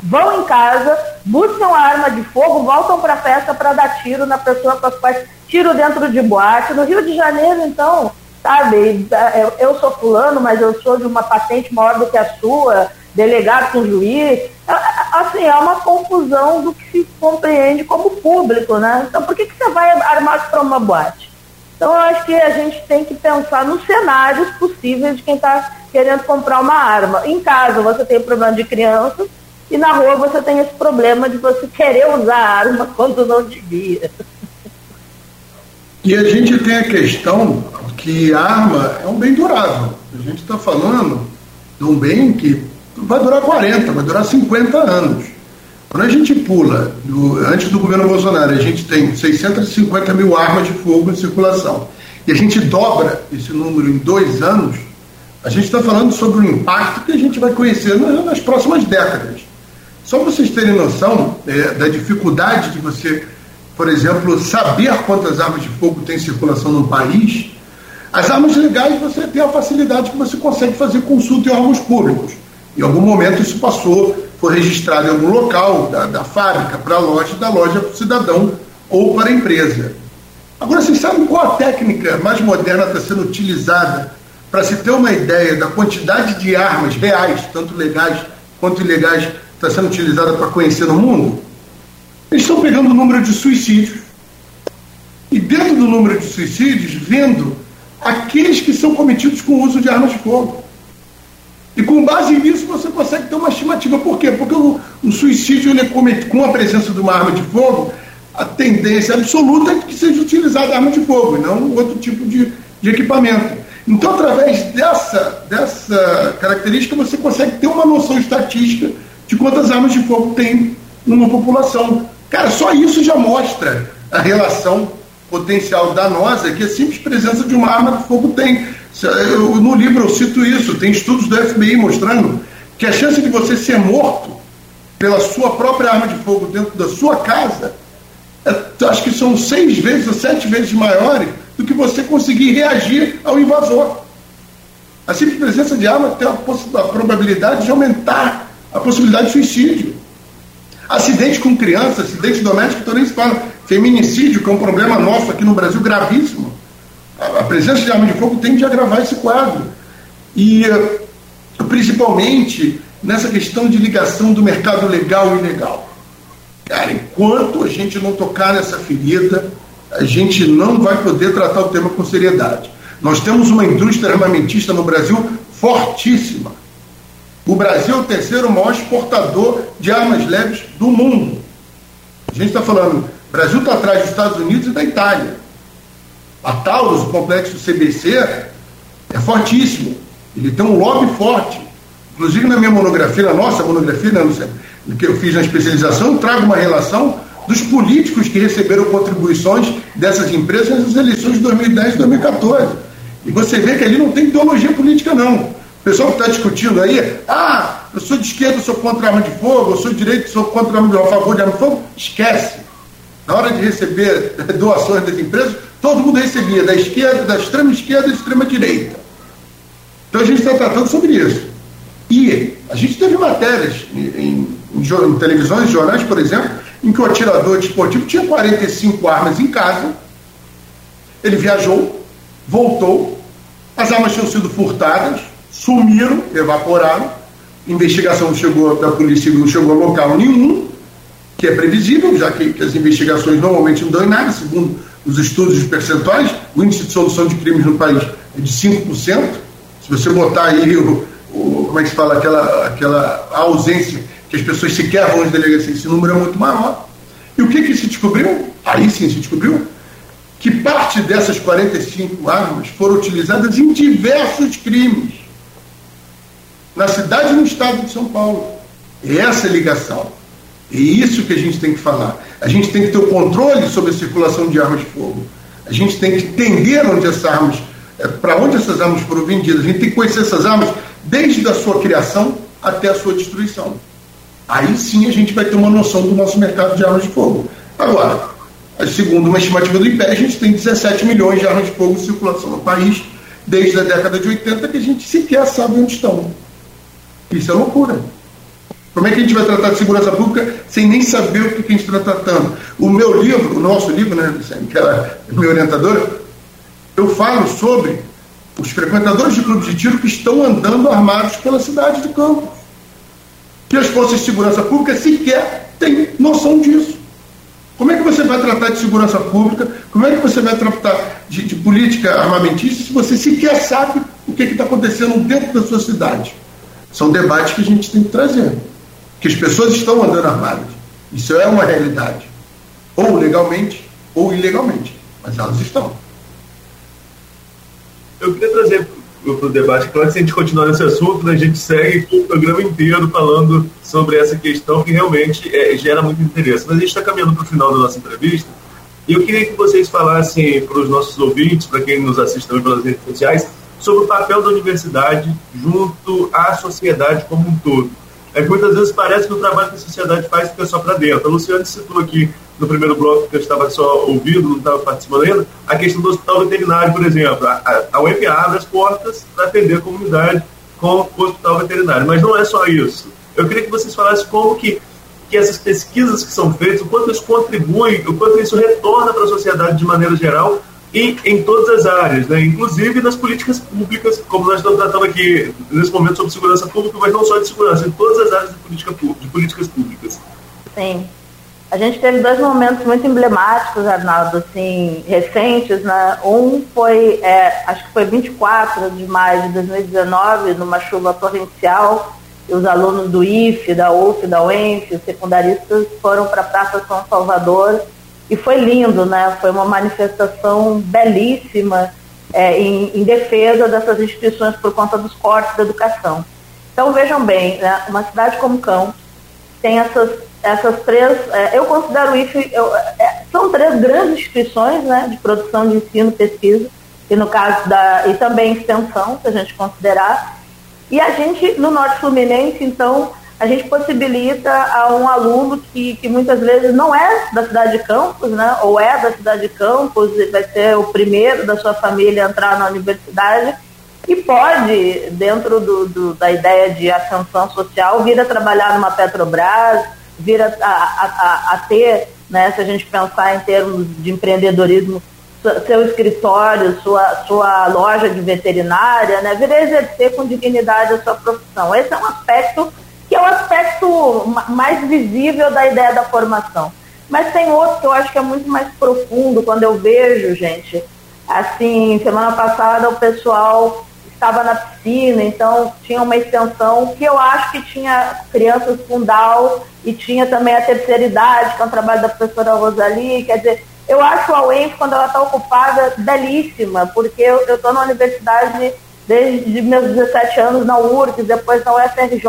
vão em casa, buscam a arma de fogo, voltam para a festa para dar tiro na pessoa com as quais tiro dentro de boate. No Rio de Janeiro, então, sabe, eu sou fulano, mas eu sou de uma patente maior do que a sua, delegado com juiz. É, assim, é uma confusão do que se compreende como público, né? Então, por que, que você vai armado para uma boate? Então, eu acho que a gente tem que pensar nos cenários possíveis de quem está querendo comprar uma arma. Em casa, você tem problema de crianças, E na rua você tem esse problema de você querer usar a arma quando não devia. E a gente tem a questão que arma é um bem durável. A gente está falando de um bem que vai durar 40, vai durar 50 anos. Quando a gente pula, do, antes do governo Bolsonaro, a gente tem 650 mil armas de fogo em circulação. E a gente dobra esse número em dois anos, a gente está falando sobre o impacto que a gente vai conhecer nas próximas décadas. Só para vocês terem noção é, da dificuldade de você, por exemplo, saber quantas armas de fogo tem em circulação no país, as armas legais você tem a facilidade que você consegue fazer consulta em órgãos públicos. Em algum momento isso passou, foi registrado em algum local, da, da fábrica para a loja, da loja para o cidadão ou para a empresa. Agora, vocês sabem qual a técnica mais moderna está sendo utilizada para se ter uma ideia da quantidade de armas reais, tanto legais quanto ilegais, está sendo utilizada para conhecer no mundo? Eles estão pegando o número de suicídios e, dentro do número de suicídios, vendo aqueles que são cometidos com o uso de armas de fogo. E com base nisso você consegue ter uma estimativa. Por quê? Porque o, o suicídio ele é cometido com a presença de uma arma de fogo, a tendência absoluta é que seja utilizada arma de fogo, e não outro tipo de, de equipamento. Então, através dessa, dessa característica, você consegue ter uma noção estatística de quantas armas de fogo tem numa população. Cara, só isso já mostra a relação potencial danosa que a simples presença de uma arma de fogo tem. Eu, no livro eu cito isso, tem estudos do FBI mostrando que a chance de você ser morto pela sua própria arma de fogo dentro da sua casa, é, acho que são seis vezes ou sete vezes maiores do que você conseguir reagir ao invasor. A simples presença de arma tem a, a probabilidade de aumentar a possibilidade de suicídio. Acidente com criança, acidente doméstico, então nem se fala. Feminicídio, que é um problema nosso aqui no Brasil gravíssimo. A, a presença de arma de fogo tende a agravar esse quadro. E eh, principalmente nessa questão de ligação do mercado legal e ilegal. Cara, enquanto a gente não tocar nessa ferida, a gente não vai poder tratar o tema com seriedade. Nós temos uma indústria armamentista no Brasil fortíssima. O Brasil é o terceiro maior exportador de armas leves do mundo. A gente está falando, o Brasil está atrás dos Estados Unidos e da Itália. A Taurus, o complexo CBC, é fortíssimo. Ele tem um lobby forte. Inclusive na minha monografia, na nossa monografia, né, que eu fiz na especialização, eu trago uma relação dos políticos que receberam contribuições dessas empresas nas eleições de 2010 e 2014. E você vê que ali não tem ideologia política, não. O pessoal que está discutindo aí, ah, eu sou de esquerda, sou contra a arma de fogo, eu sou de direita, sou contra a arma de fogo, a favor de arma de fogo, esquece. Na hora de receber doações das empresas, todo mundo recebia da esquerda, da extrema esquerda e da extrema direita. Então a gente está tratando sobre isso. E a gente teve matérias em, em, em televisões, jornais, por exemplo, em que o atirador desportivo tinha 45 armas em casa, ele viajou, voltou, as armas tinham sido furtadas, sumiram, evaporaram. Investigação chegou da polícia não chegou a local nenhum, que é previsível, já que, que, as investigações normalmente não dão em nada, segundo os estudos de percentuais, o índice de solução de crimes no país é de 5%. Se você botar aí o, o como é que se fala, aquela, aquela ausência que as pessoas sequer vão às delegacias, esse número é muito maior. E o que, que se descobriu? Aí sim se descobriu que parte dessas 45 armas foram utilizadas em diversos crimes na cidade e no estado de São Paulo. É essa ligação. É isso que a gente tem que falar. A gente tem que ter o controle sobre a circulação de armas de fogo. A gente tem que entender onde essas armas, é, para onde essas armas foram vendidas. A gente tem que conhecer essas armas desde a sua criação até a sua destruição. Aí sim a gente vai ter uma noção do nosso mercado de armas de fogo. Agora, segundo uma estimativa do IPE, a gente tem 17 milhões de armas de fogo em circulação no país desde a década de 80 que a gente sequer sabe onde estão. Isso é loucura. Como é que a gente vai tratar de segurança pública sem nem saber o que a gente está tratando? O meu livro, o nosso livro, né, que é meu orientador, eu falo sobre os frequentadores de clubes de tiro que estão andando armados pela cidade de Campos. Que as forças de segurança pública sequer têm noção disso. Como é que você vai tratar de segurança pública? Como é que você vai tratar de, de política armamentista se você sequer sabe o que está acontecendo dentro da sua cidade? São debates que a gente tem que trazer. que as pessoas estão andando armadas. Isso é uma realidade. Ou legalmente, ou ilegalmente. Mas elas estão. Eu queria trazer para o debate, claro que se a gente continuar nesse assunto, né, a gente segue o programa inteiro falando sobre essa questão que realmente é, gera muito interesse. Mas a gente está caminhando para o final da nossa entrevista e eu queria que vocês falassem para os nossos ouvintes, para quem nos assiste também pelas redes sociais, sobre o papel da universidade junto à sociedade como um todo. É que muitas vezes parece que o trabalho que a sociedade faz fica só para dentro. A Luciane citou aqui no primeiro bloco que eu estava só ouvindo, não estava participando ainda, a questão do hospital veterinário, por exemplo. A, a UEP abre as portas para atender a comunidade com o hospital veterinário. Mas não é só isso. Eu queria que vocês falassem como que que essas pesquisas que são feitas, o quanto isso contribui, o quanto isso retorna para a sociedade de maneira geral e em todas as áreas, né? inclusive nas políticas públicas, como nós estamos tratando aqui nesse momento sobre segurança pública, mas não só de segurança, em todas as áreas de, política, de políticas públicas. Sim. A gente teve dois momentos muito emblemáticos, Arnaldo, assim, recentes, né? Um foi, é, acho que foi 24 de maio de 2019, numa chuva torrencial, os alunos do IFE, da UF, da UENF, os secundaristas foram para a Praça São Salvador e foi lindo, né? Foi uma manifestação belíssima é, em, em, defesa dessas instituições por conta dos cortes da educação. Então vejam bem, né? uma cidade como Cão tem essas, essas três, é, eu considero o IFE, eu, é, são três grandes instituições né, de produção de ensino, pesquisa, e no caso da, e também extensão, se a gente considerar, e a gente, no Norte Fluminense, então, a gente possibilita a um aluno que, que muitas vezes não é da cidade de Campos, né? ou é da cidade de Campos, e vai ser o primeiro da sua família a entrar na universidade, e pode, dentro do, do, da ideia de ascensão social, vir a trabalhar numa Petrobras, vir a, a, a, a ter, né, se a gente pensar em termos de empreendedorismo, seu escritório, sua, sua loja de veterinária, né, vir a exercer com dignidade a sua profissão. Esse é um aspecto que é o aspecto mais visível da ideia da formação. Mas tem outro que eu acho que é muito mais profundo, quando eu vejo, gente, assim, semana passada o pessoal estava na piscina, então tinha uma extensão que eu acho que tinha crianças Down e tinha também a terceira idade, que é um trabalho da professora Rosalie, quer dizer, eu acho a UENF, quando ela está ocupada, belíssima, porque eu estou na universidade desde meus 17 anos, na URGS, depois na UFRJ.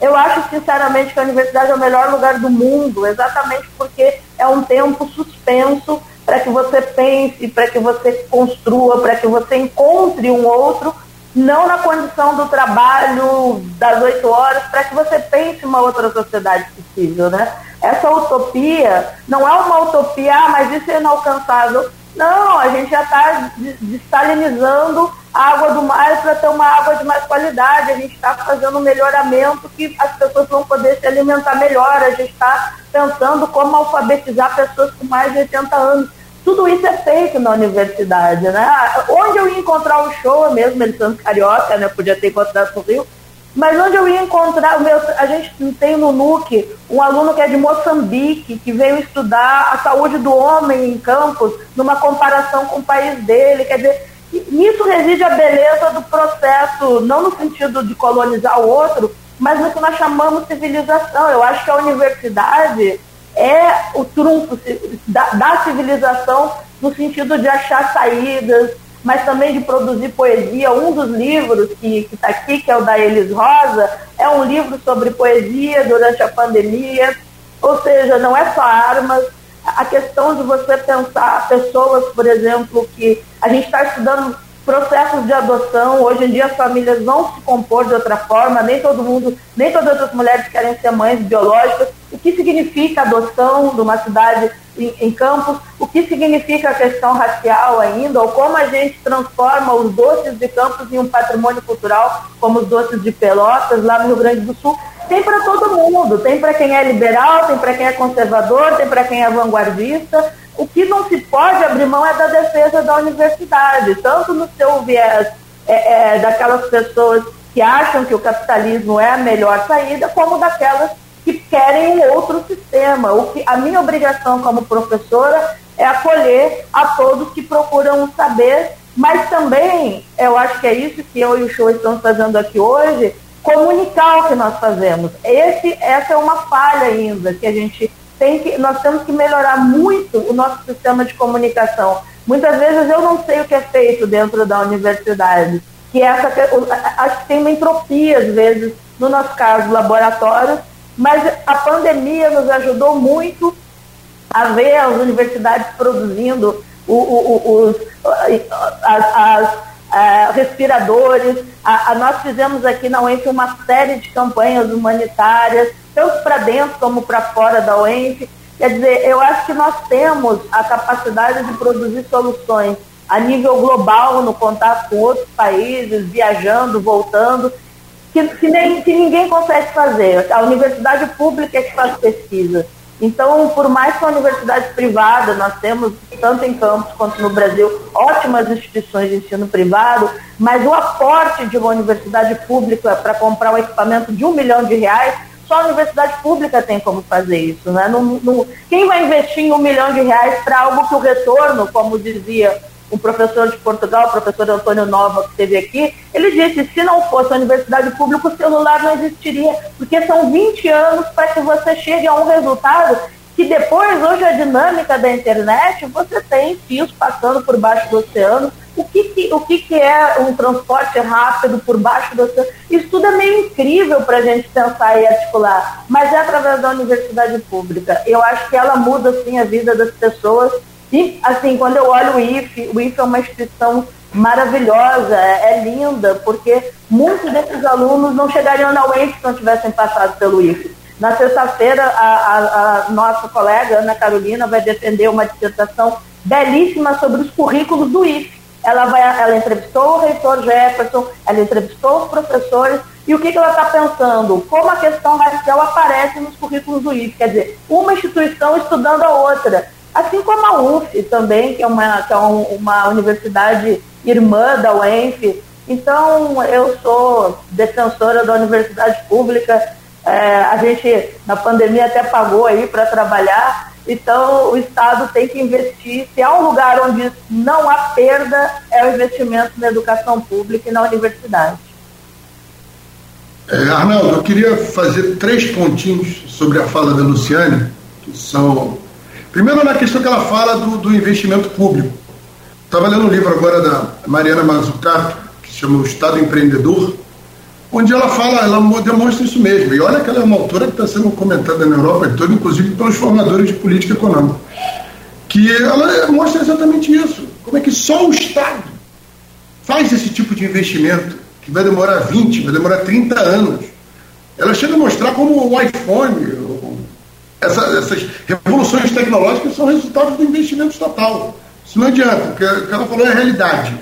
Eu acho, sinceramente, que a universidade é o melhor lugar do mundo, exatamente porque é um tempo suspenso para que você pense, para que você construa, para que você encontre um outro, não na condição do trabalho das oito horas, para que você pense uma outra sociedade possível, né? essa utopia não é uma utopia, ah, mas isso é inalcançável. Não, a gente já está destalinizando a água do mar para ter uma água de mais qualidade. A gente está fazendo um melhoramento que as pessoas vão poder se alimentar melhor. A gente está pensando como alfabetizar pessoas com mais de 80 anos. Tudo isso é feito na universidade, né? Onde eu ia encontrar o show, mesmo ele sendo carioca, né? Podia ter encontrado no Rio, mas onde eu ia encontrar, meu, a gente tem no NUC um aluno que é de Moçambique, que veio estudar a saúde do homem em campos, numa comparação com o país dele. Quer dizer, nisso reside a beleza do processo, não no sentido de colonizar o outro, mas no que nós chamamos civilização. Eu acho que a universidade é o trunfo da, da civilização no sentido de achar saídas, mas também de produzir poesia. Um dos livros que está aqui, que é o da Elis Rosa, é um livro sobre poesia durante a pandemia. Ou seja, não é só armas, a questão de você pensar pessoas, por exemplo, que a gente está estudando processos de adoção, hoje em dia as famílias vão se compor de outra forma, nem todo mundo, nem todas as mulheres querem ser mães biológicas. O que significa adoção de uma cidade em, em Campos? O que significa a questão racial ainda? Ou como a gente transforma os doces de Campos em um patrimônio cultural, como os doces de Pelotas, lá no Rio Grande do Sul? Tem para todo mundo, tem para quem é liberal, tem para quem é conservador, tem para quem é vanguardista o que não se pode abrir mão é da defesa da universidade, tanto no seu viés é, é, daquelas pessoas que acham que o capitalismo é a melhor saída, como daquelas que querem um outro sistema. O que, a minha obrigação como professora é acolher a todos que procuram saber, mas também, eu acho que é isso que eu e o show estamos fazendo aqui hoje, comunicar o que nós fazemos. Esse, essa é uma falha ainda que a gente tem que, nós temos que melhorar muito o nosso sistema de comunicação. Muitas vezes eu não sei o que é feito dentro da universidade, que é essa, acho que tem uma entropia às vezes, no nosso caso, laboratórios, mas a pandemia nos ajudou muito a ver as universidades produzindo o, o, os, as, as uh, respiradores. A, a, nós fizemos aqui na UENF uma série de campanhas humanitárias, tanto para dentro como para fora da UENF. Quer dizer, eu acho que nós temos a capacidade de produzir soluções a nível global, no contato com outros países, viajando, voltando, que, que, nem, que ninguém consegue fazer. A universidade pública é que faz pesquisa. Então, por mais que a universidade privada, nós temos, tanto em Campos quanto no Brasil, ótimas instituições de ensino privado, mas o aporte de uma universidade pública para comprar um equipamento de um milhão de reais, só a universidade pública tem como fazer isso. Né? No, no, quem vai investir em um milhão de reais para algo que o retorno, como dizia o professor de Portugal, o professor Antônio Nova, que esteve aqui, ele disse, se não fosse a universidade pública, o celular não existiria, porque são 20 anos para que você chegue a um resultado que depois, hoje, a dinâmica da internet, você tem fios passando por baixo do oceano, o que, que o que, que é um transporte rápido por baixo do oceano? Isso tudo é meio incrível para a gente pensar e articular, mas é através da universidade pública. Eu acho que ela muda, sim, a vida das pessoas e, assim, quando eu olho o IFE, o IFE é uma instituição maravilhosa, é, é linda, porque muitos desses alunos não chegariam na UENF se não tivessem passado pelo IFE. Na sexta-feira, a, a, a, nossa colega Ana Carolina vai defender uma dissertação belíssima sobre os currículos do IFE. Ela, vai, ela entrevistou o reitor Jefferson, ela entrevistou os professores, e o que, que ela está pensando? Como a questão racial aparece nos currículos do IFE. Quer dizer, uma instituição estudando a outra assim como a UF também, que é uma, que é uma universidade irmã da UENF. Então, eu sou defensora da universidade pública. É, a gente, na pandemia, até pagou aí para trabalhar. Então, o Estado tem que investir. Se há um lugar onde não há perda, é o investimento na educação pública e na universidade. É, Arnaldo, eu queria fazer três pontinhos sobre a fala da Luciane, que são Primeiro, na questão que ela fala do, do investimento público. Estava lendo um livro agora da Mariana Mazzucato, que se chama O Estado Empreendedor, onde ela fala, ela demonstra isso mesmo. E olha que ela é uma autora que está sendo comentada na Europa toda, inclusive pelos formadores de política econômica. Que ela mostra exatamente isso. Como é que só o Estado faz esse tipo de investimento, que vai demorar 20, vai demorar 30 anos. Ela chega a mostrar como o iPhone, essa, essas revoluções tecnológicas são resultado do investimento estatal. Isso não adianta, o que ela falou é a realidade.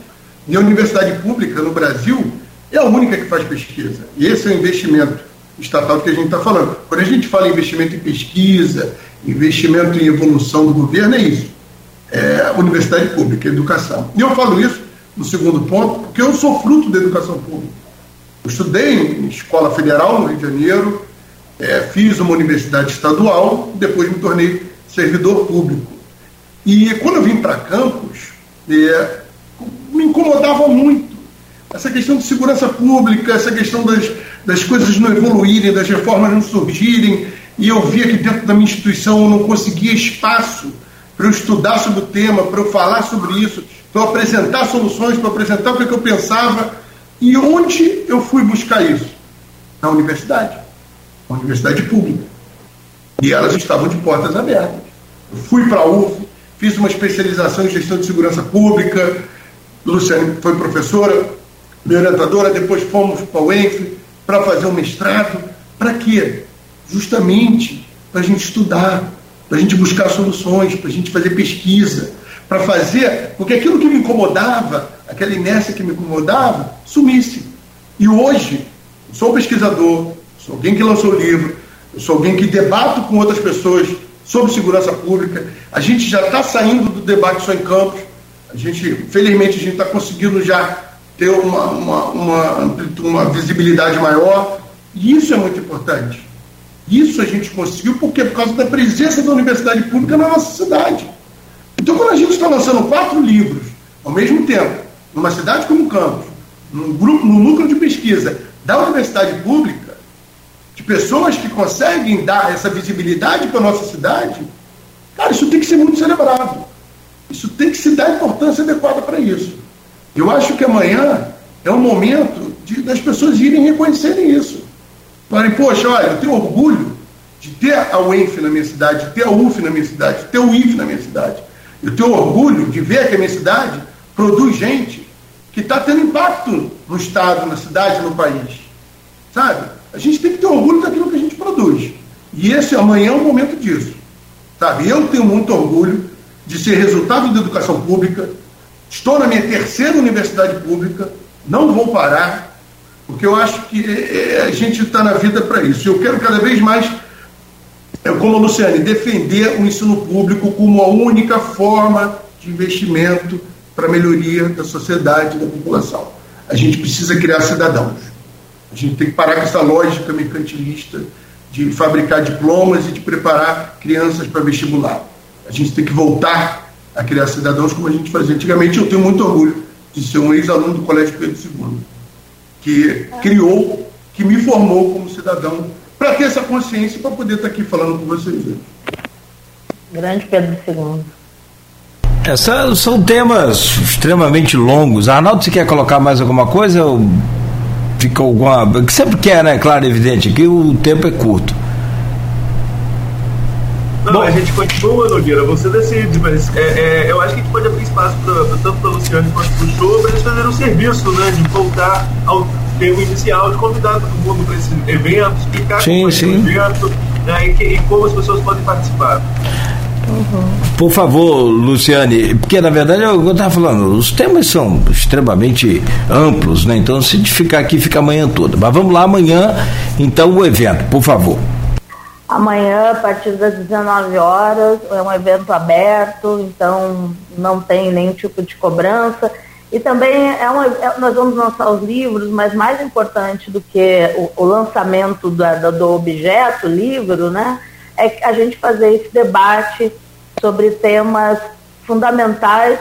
E a universidade pública no Brasil é a única que faz pesquisa. E esse é o investimento estatal que a gente está falando. Quando a gente fala em investimento em pesquisa, investimento em evolução do governo, é isso. É universidade pública, educação. E eu falo isso no segundo ponto, porque eu sou fruto da educação pública. Eu estudei em escola federal no Rio de Janeiro, é, fiz uma universidade estadual, depois me tornei servidor público. E quando eu vim para Campos, é, me incomodava muito essa questão de segurança pública, essa questão das, das coisas não evoluírem, das reformas não surgirem, e eu via que dentro da minha instituição eu não conseguia espaço para eu estudar sobre o tema, para eu falar sobre isso, para eu apresentar soluções, para apresentar o que eu pensava. E onde eu fui buscar isso? Na universidade uma universidade pública. E elas estavam de portas abertas. Eu fui para a UF, fiz uma especialização em gestão de segurança pública, Luciane foi professora, minha orientadora, depois fomos para o ENF para fazer um mestrado. Para quê? Justamente para a gente estudar, para a gente buscar soluções, para a gente fazer pesquisa, para fazer, porque aquilo que me incomodava, aquela inércia que me incomodava, sumisse. E hoje, sou pesquisador, sou alguém que lançou livro, eu sou alguém que debato com outras pessoas sobre segurança pública. A gente já está saindo do debate só em campos. A gente, felizmente, a gente está conseguindo já ter uma, uma, uma, uma visibilidade maior. E isso é muito importante. Isso a gente conseguiu porque por causa da presença da universidade pública na nossa cidade. Então, quando a gente está lançando quatro livros ao mesmo tempo, numa cidade como Campos, num grupo, num núcleo de pesquisa, da universidade pública, de pessoas que conseguem dar essa visibilidade para a nossa cidade, cara, isso tem que ser muito celebrado. Isso tem que se dar importância adequada para isso. Eu acho que amanhã é o momento de, das pessoas irem reconhecerem isso. Falarem, poxa, olha, eu tenho orgulho de ter a UENF na minha cidade, de ter a UF na minha cidade, de ter o IF na minha cidade. Eu tenho orgulho de ver que a minha cidade produz gente que está tendo impacto no Estado, na cidade, no país. Sabe? A gente tem que ter orgulho daquilo que a gente produz. E esse amanhã é o momento disso. Sabe? Eu tenho muito orgulho de ser resultado da educação pública. Estou na minha terceira universidade pública, não vou parar, porque eu acho que é, é, a gente está na vida para isso. Eu quero cada vez mais, é, como a Luciane, defender o ensino público como a única forma de investimento para a melhoria da sociedade da população. A gente precisa criar cidadãos. A gente tem que parar com essa lógica mercantilista de fabricar diplomas e de preparar crianças para vestibular. A gente tem que voltar a criar cidadãos como a gente fazia antigamente. Eu tenho muito orgulho de ser um ex-aluno do Colégio Pedro II, que criou, que me formou como cidadão, para ter essa consciência para poder estar aqui falando com vocês. Grande Pedro II. Essas são temas extremamente longos. Arnaldo, você quer colocar mais alguma coisa? Ou fica alguma. Que sempre quer, né? Claro, evidente, que o tempo é curto. Não, Bom, a gente continua, Nogueira, você decide, mas é, é, eu acho que a gente pode abrir espaço pra, pra, tanto para a Luciane quanto para o show para eles fazerem um serviço, né? De voltar ao termo inicial, de convidar todo mundo para esse evento, explicar sim, como sim. é o evento né, e, e como as pessoas podem participar. Por favor, Luciane, porque na verdade eu estava falando, os temas são extremamente amplos, né? Então se ficar aqui, fica amanhã toda. Mas vamos lá amanhã, então o evento, por favor. Amanhã, a partir das 19 horas, é um evento aberto, então não tem nenhum tipo de cobrança. E também é uma, é, nós vamos lançar os livros, mas mais importante do que o, o lançamento da, do objeto, livro, né, é a gente fazer esse debate sobre temas fundamentais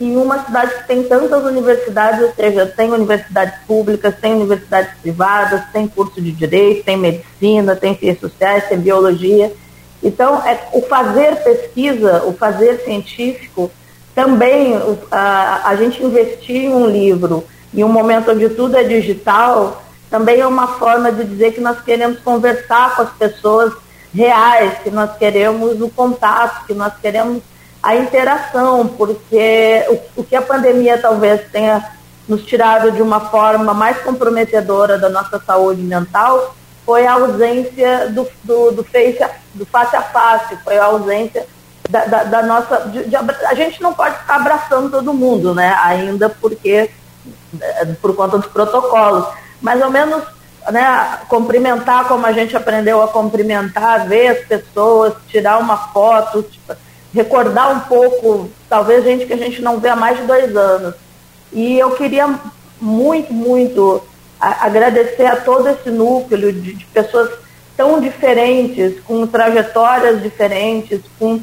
em uma cidade que tem tantas universidades, ou seja, tem universidades públicas, tem universidades privadas, tem curso de direito, tem medicina, tem ciências sociais, tem biologia. Então, é, o fazer pesquisa, o fazer científico, também a, a gente investir em um livro, em um momento onde tudo é digital, também é uma forma de dizer que nós queremos conversar com as pessoas reais, que nós queremos o contato, que nós queremos a interação, porque o, o que a pandemia talvez tenha nos tirado de uma forma mais comprometedora da nossa saúde mental foi a ausência do, do, do, face, do face a face, foi a ausência da, da, da nossa. De, de, a gente não pode ficar abraçando todo mundo, né? Ainda porque é, por conta dos protocolos. Mais ou menos né, cumprimentar como a gente aprendeu a cumprimentar, ver as pessoas, tirar uma foto, tipo, recordar um pouco, talvez gente que a gente não vê há mais de dois anos. E eu queria muito, muito agradecer a todo esse núcleo de, de, pessoas tão diferentes, com trajetórias diferentes, com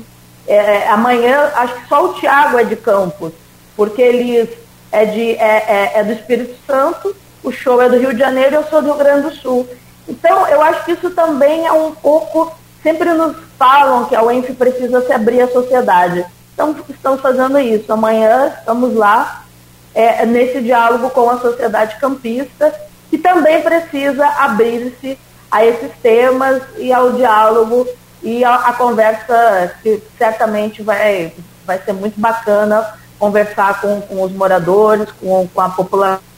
é, amanhã acho que só o Tiago é de Campos, porque ele é, de, é, é, é do Espírito Santo, o show é do Rio de Janeiro e eu sou do Rio Grande do Sul. Então eu acho que isso também é um pouco sempre nos falam que a UENF precisa se abrir à sociedade. Então, estamos fazendo isso. Amanhã estamos lá é, nesse diálogo com a sociedade campista, que também precisa abrir-se a esses temas e ao diálogo e a, a, conversa que certamente vai, vai ser muito bacana conversar com, com os moradores, com, com a população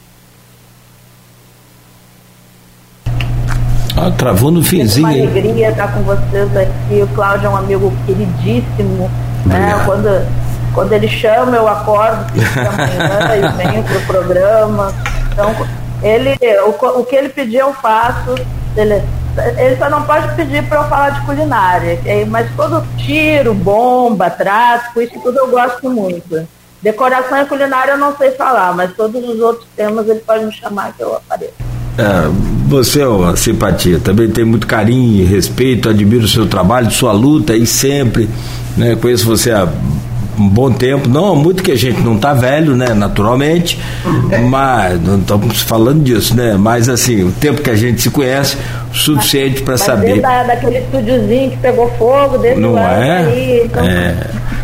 Ah, travou no finzinho. É uma alegria estar com vocês aqui. O Cláudio é um amigo queridíssimo. Né? Quando, quando ele chama, eu acordo amanhã e venho para o programa. Então, ele, o, o que ele pedir, eu faço. Ele, ele só não pode pedir para eu falar de culinária, mas todo tiro, bomba, tráfico, isso tudo eu gosto muito. Decoração e culinária eu não sei falar, mas todos os outros temas ele pode me chamar que eu apareço. É, você é uma simpatia, também tem muito carinho e respeito, admiro o seu trabalho, sua luta e sempre, né, conheço você há um bom tempo, não muito que a gente não está velho, né, naturalmente, mas não estamos falando disso, né? Mas assim, o tempo que a gente se conhece, o suficiente para saber. Da, daquele estúdiozinho que pegou fogo, desse não é? Aí, então... é.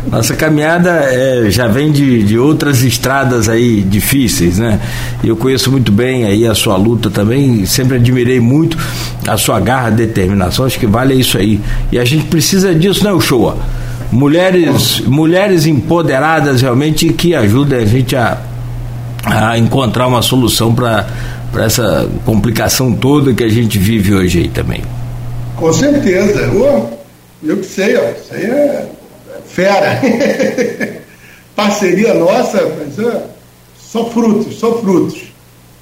Nossa caminhada é, já vem de, de outras estradas aí difíceis, né? Eu conheço muito bem aí a sua luta também, sempre admirei muito a sua garra, determinação, acho que vale isso aí. E a gente precisa disso, né, Uchoa? mulheres, mulheres empoderadas realmente que ajudem a gente a, a encontrar uma solução para essa complicação toda que a gente vive hoje aí também. Com certeza. Eu, eu que sei, ó, isso aí é fera. Parceria nossa, mas é, só frutos, só frutos.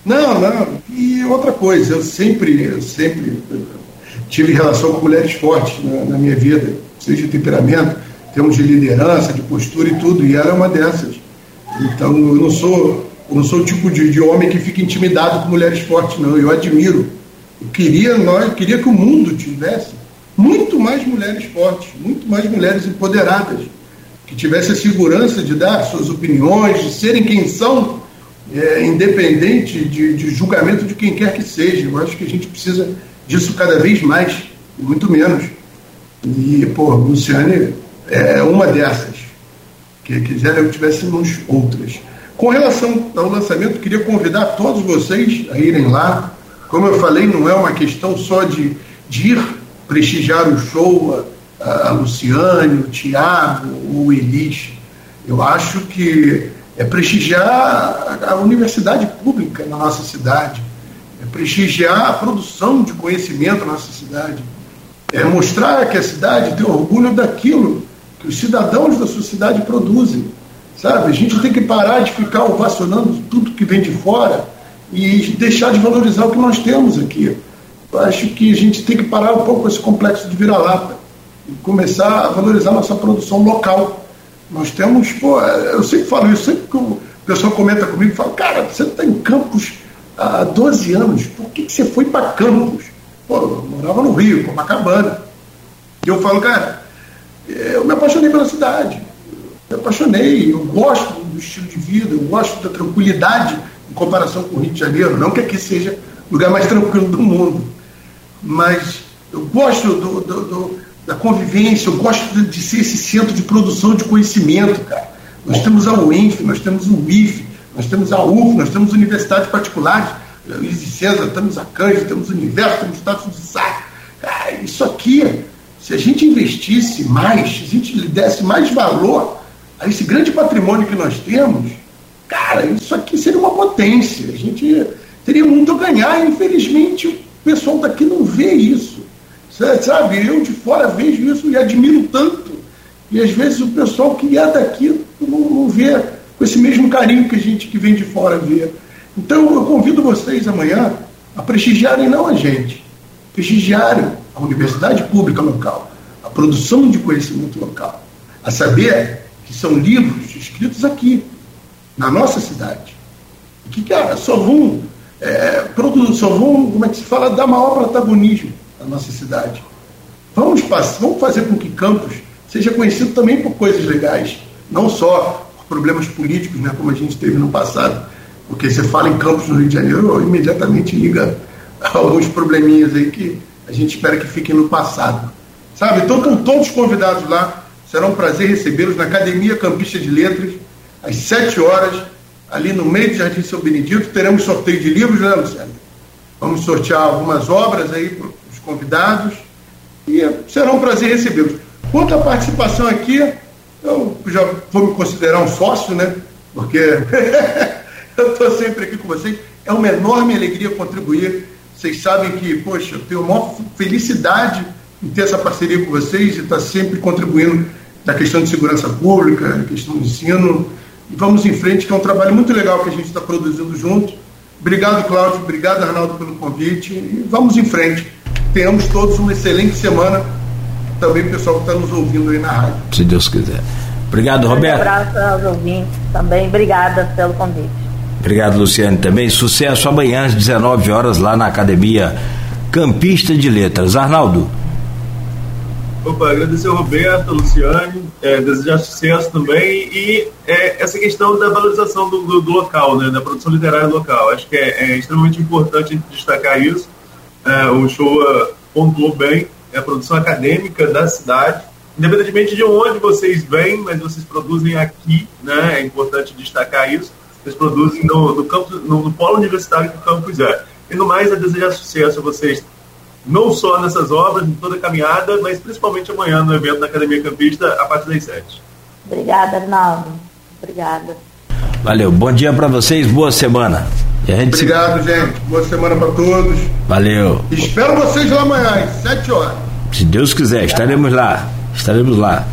Não, não. E outra coisa, eu sempre, eu sempre tive relação com mulheres fortes na, na minha vida, seja de temperamento, termos de liderança, de postura e tudo, e ela é uma dessas. Então, eu não sou, eu não sou o tipo de, de homem que fica intimidado com mulheres fortes, não. Eu admiro. Eu queria, nós, queria que o mundo tivesse muito mais mulheres fortes, muito mais mulheres empoderadas, que tivessem a segurança de dar suas opiniões, de serem quem são, é, independente de, de julgamento de quem quer que seja. Eu acho que a gente precisa disso cada vez mais, muito menos. E, pô, Luciane é uma dessas. Que quiser eu tivéssemos outras. Com relação ao lançamento, queria convidar todos vocês a irem lá. Como eu falei, não é uma questão só de, de ir prestigiar o show, a, a Luciane, o Tiago, o Elis. Eu acho que é prestigiar a, a universidade pública na nossa cidade, é prestigiar a produção de conhecimento na nossa cidade, é mostrar que a cidade tem orgulho daquilo que os cidadãos da sociedade produzem. Sabe? A gente tem que parar de ficar ovacionando tudo que vem de fora e deixar de valorizar o que nós temos aqui. Eu acho que a gente tem que parar um pouco esse complexo de vira-lata e começar a valorizar nossa produção local. Nós temos, pô, eu sempre falo isso, sempre que o pessoal comenta comigo, fala, cara, você está em Campos há 12 anos, por que, que você foi para Campos? Pô, eu morava no Rio, Copacabana. E eu falo, cara, eu me apaixonei pela cidade. Me apaixonei, eu gosto do estilo de vida, eu gosto da tranquilidade em comparação com o Rio de Janeiro. Não que aqui seja o lugar mais tranquilo do mundo, mas eu gosto do, do, do, da convivência, eu gosto de, ser esse centro de produção de conhecimento, cara. Nós temos a UENF, nós temos o UIF, nós temos a UF, nós temos universidades particulares, Luiz e César, temos a Cândido, temos o Universo, temos o Estado de Sá. Cara, isso aqui se a gente investisse mais, se a gente desse mais valor a esse grande patrimônio que nós temos, cara, isso aqui seria uma potência. A gente teria muito a ganhar. Infelizmente, o pessoal daqui não vê isso. Sabe, eu de fora vejo isso e admiro tanto. E às vezes o pessoal que é daqui não, vê com esse mesmo carinho que a gente que vem de fora vê. Então eu convido vocês amanhã a prestigiarem não a gente, prestigiarem a universidade pública local, a produção de conhecimento local, a saber que são livros escritos aqui, na nossa cidade, que, cara, só vão, é, vão, como é que se fala, dar maior protagonismo à nossa cidade. Vamos, vamos fazer com que Campos seja conhecido também por coisas legais, não só por problemas políticos, né, como a gente teve no passado, porque você fala em Campos no Rio de Janeiro, imediatamente liga alguns probleminhas aí que a gente espera que fiquem no passado. Sabe? Então estão todos convidados lá. Será um prazer recebê-los na Academia Campista de Letras, às 7 horas, ali no meio do Jardim São Benedito. Teremos sorteio de livros, né, Luciano? Vamos sortear algumas obras aí para os convidados. E será um prazer recebê-los. Quanto à participação aqui, eu já vou me considerar um sócio, né? Porque eu estou sempre aqui com vocês. É uma enorme alegria contribuir vocês sabem que, poxa, eu tenho uma felicidade em ter essa parceria com vocês e estar tá sempre contribuindo na questão de segurança pública, na questão do ensino. E vamos em frente, que é um trabalho muito legal que a gente está produzindo junto. Obrigado, Cláudio. Obrigado, Arnaldo, pelo convite. E vamos em frente. Tenhamos todos uma excelente semana. Também o pessoal que está nos ouvindo aí na rádio. Se Deus quiser. Obrigado, Roberto. Um abraço aos ouvintes também. Obrigada pelo convite. Obrigado, Luciane. Também sucesso amanhã às 19 horas lá na Academia Campista de Letras. Arnaldo. Opa, agradecer ao Roberto, a Luciane, é, desejar sucesso também e é, essa questão da valorização do, do, do, local, né, da produção literária local. Acho que é, é extremamente importante destacar isso. É, o show pontuou bem é a produção acadêmica da cidade, independentemente de onde vocês vêm, mas vocês produzem aqui, né, é importante destacar isso. Vocês produzem no, no, no, no polo universitário que o campus é. E no mais, a desejar sucesso a vocês não só nessas obras, em toda a caminhada, mas principalmente amanhã no evento da Academia Campista, a partir das 7. Obrigada, Arnaldo. Obrigada. Valeu. Bom dia para vocês, boa semana. Obrigado, se... gente. Boa semana para todos. Valeu. Espero vocês lá amanhã, às 7 horas. Se Deus quiser, estaremos lá. Estaremos lá.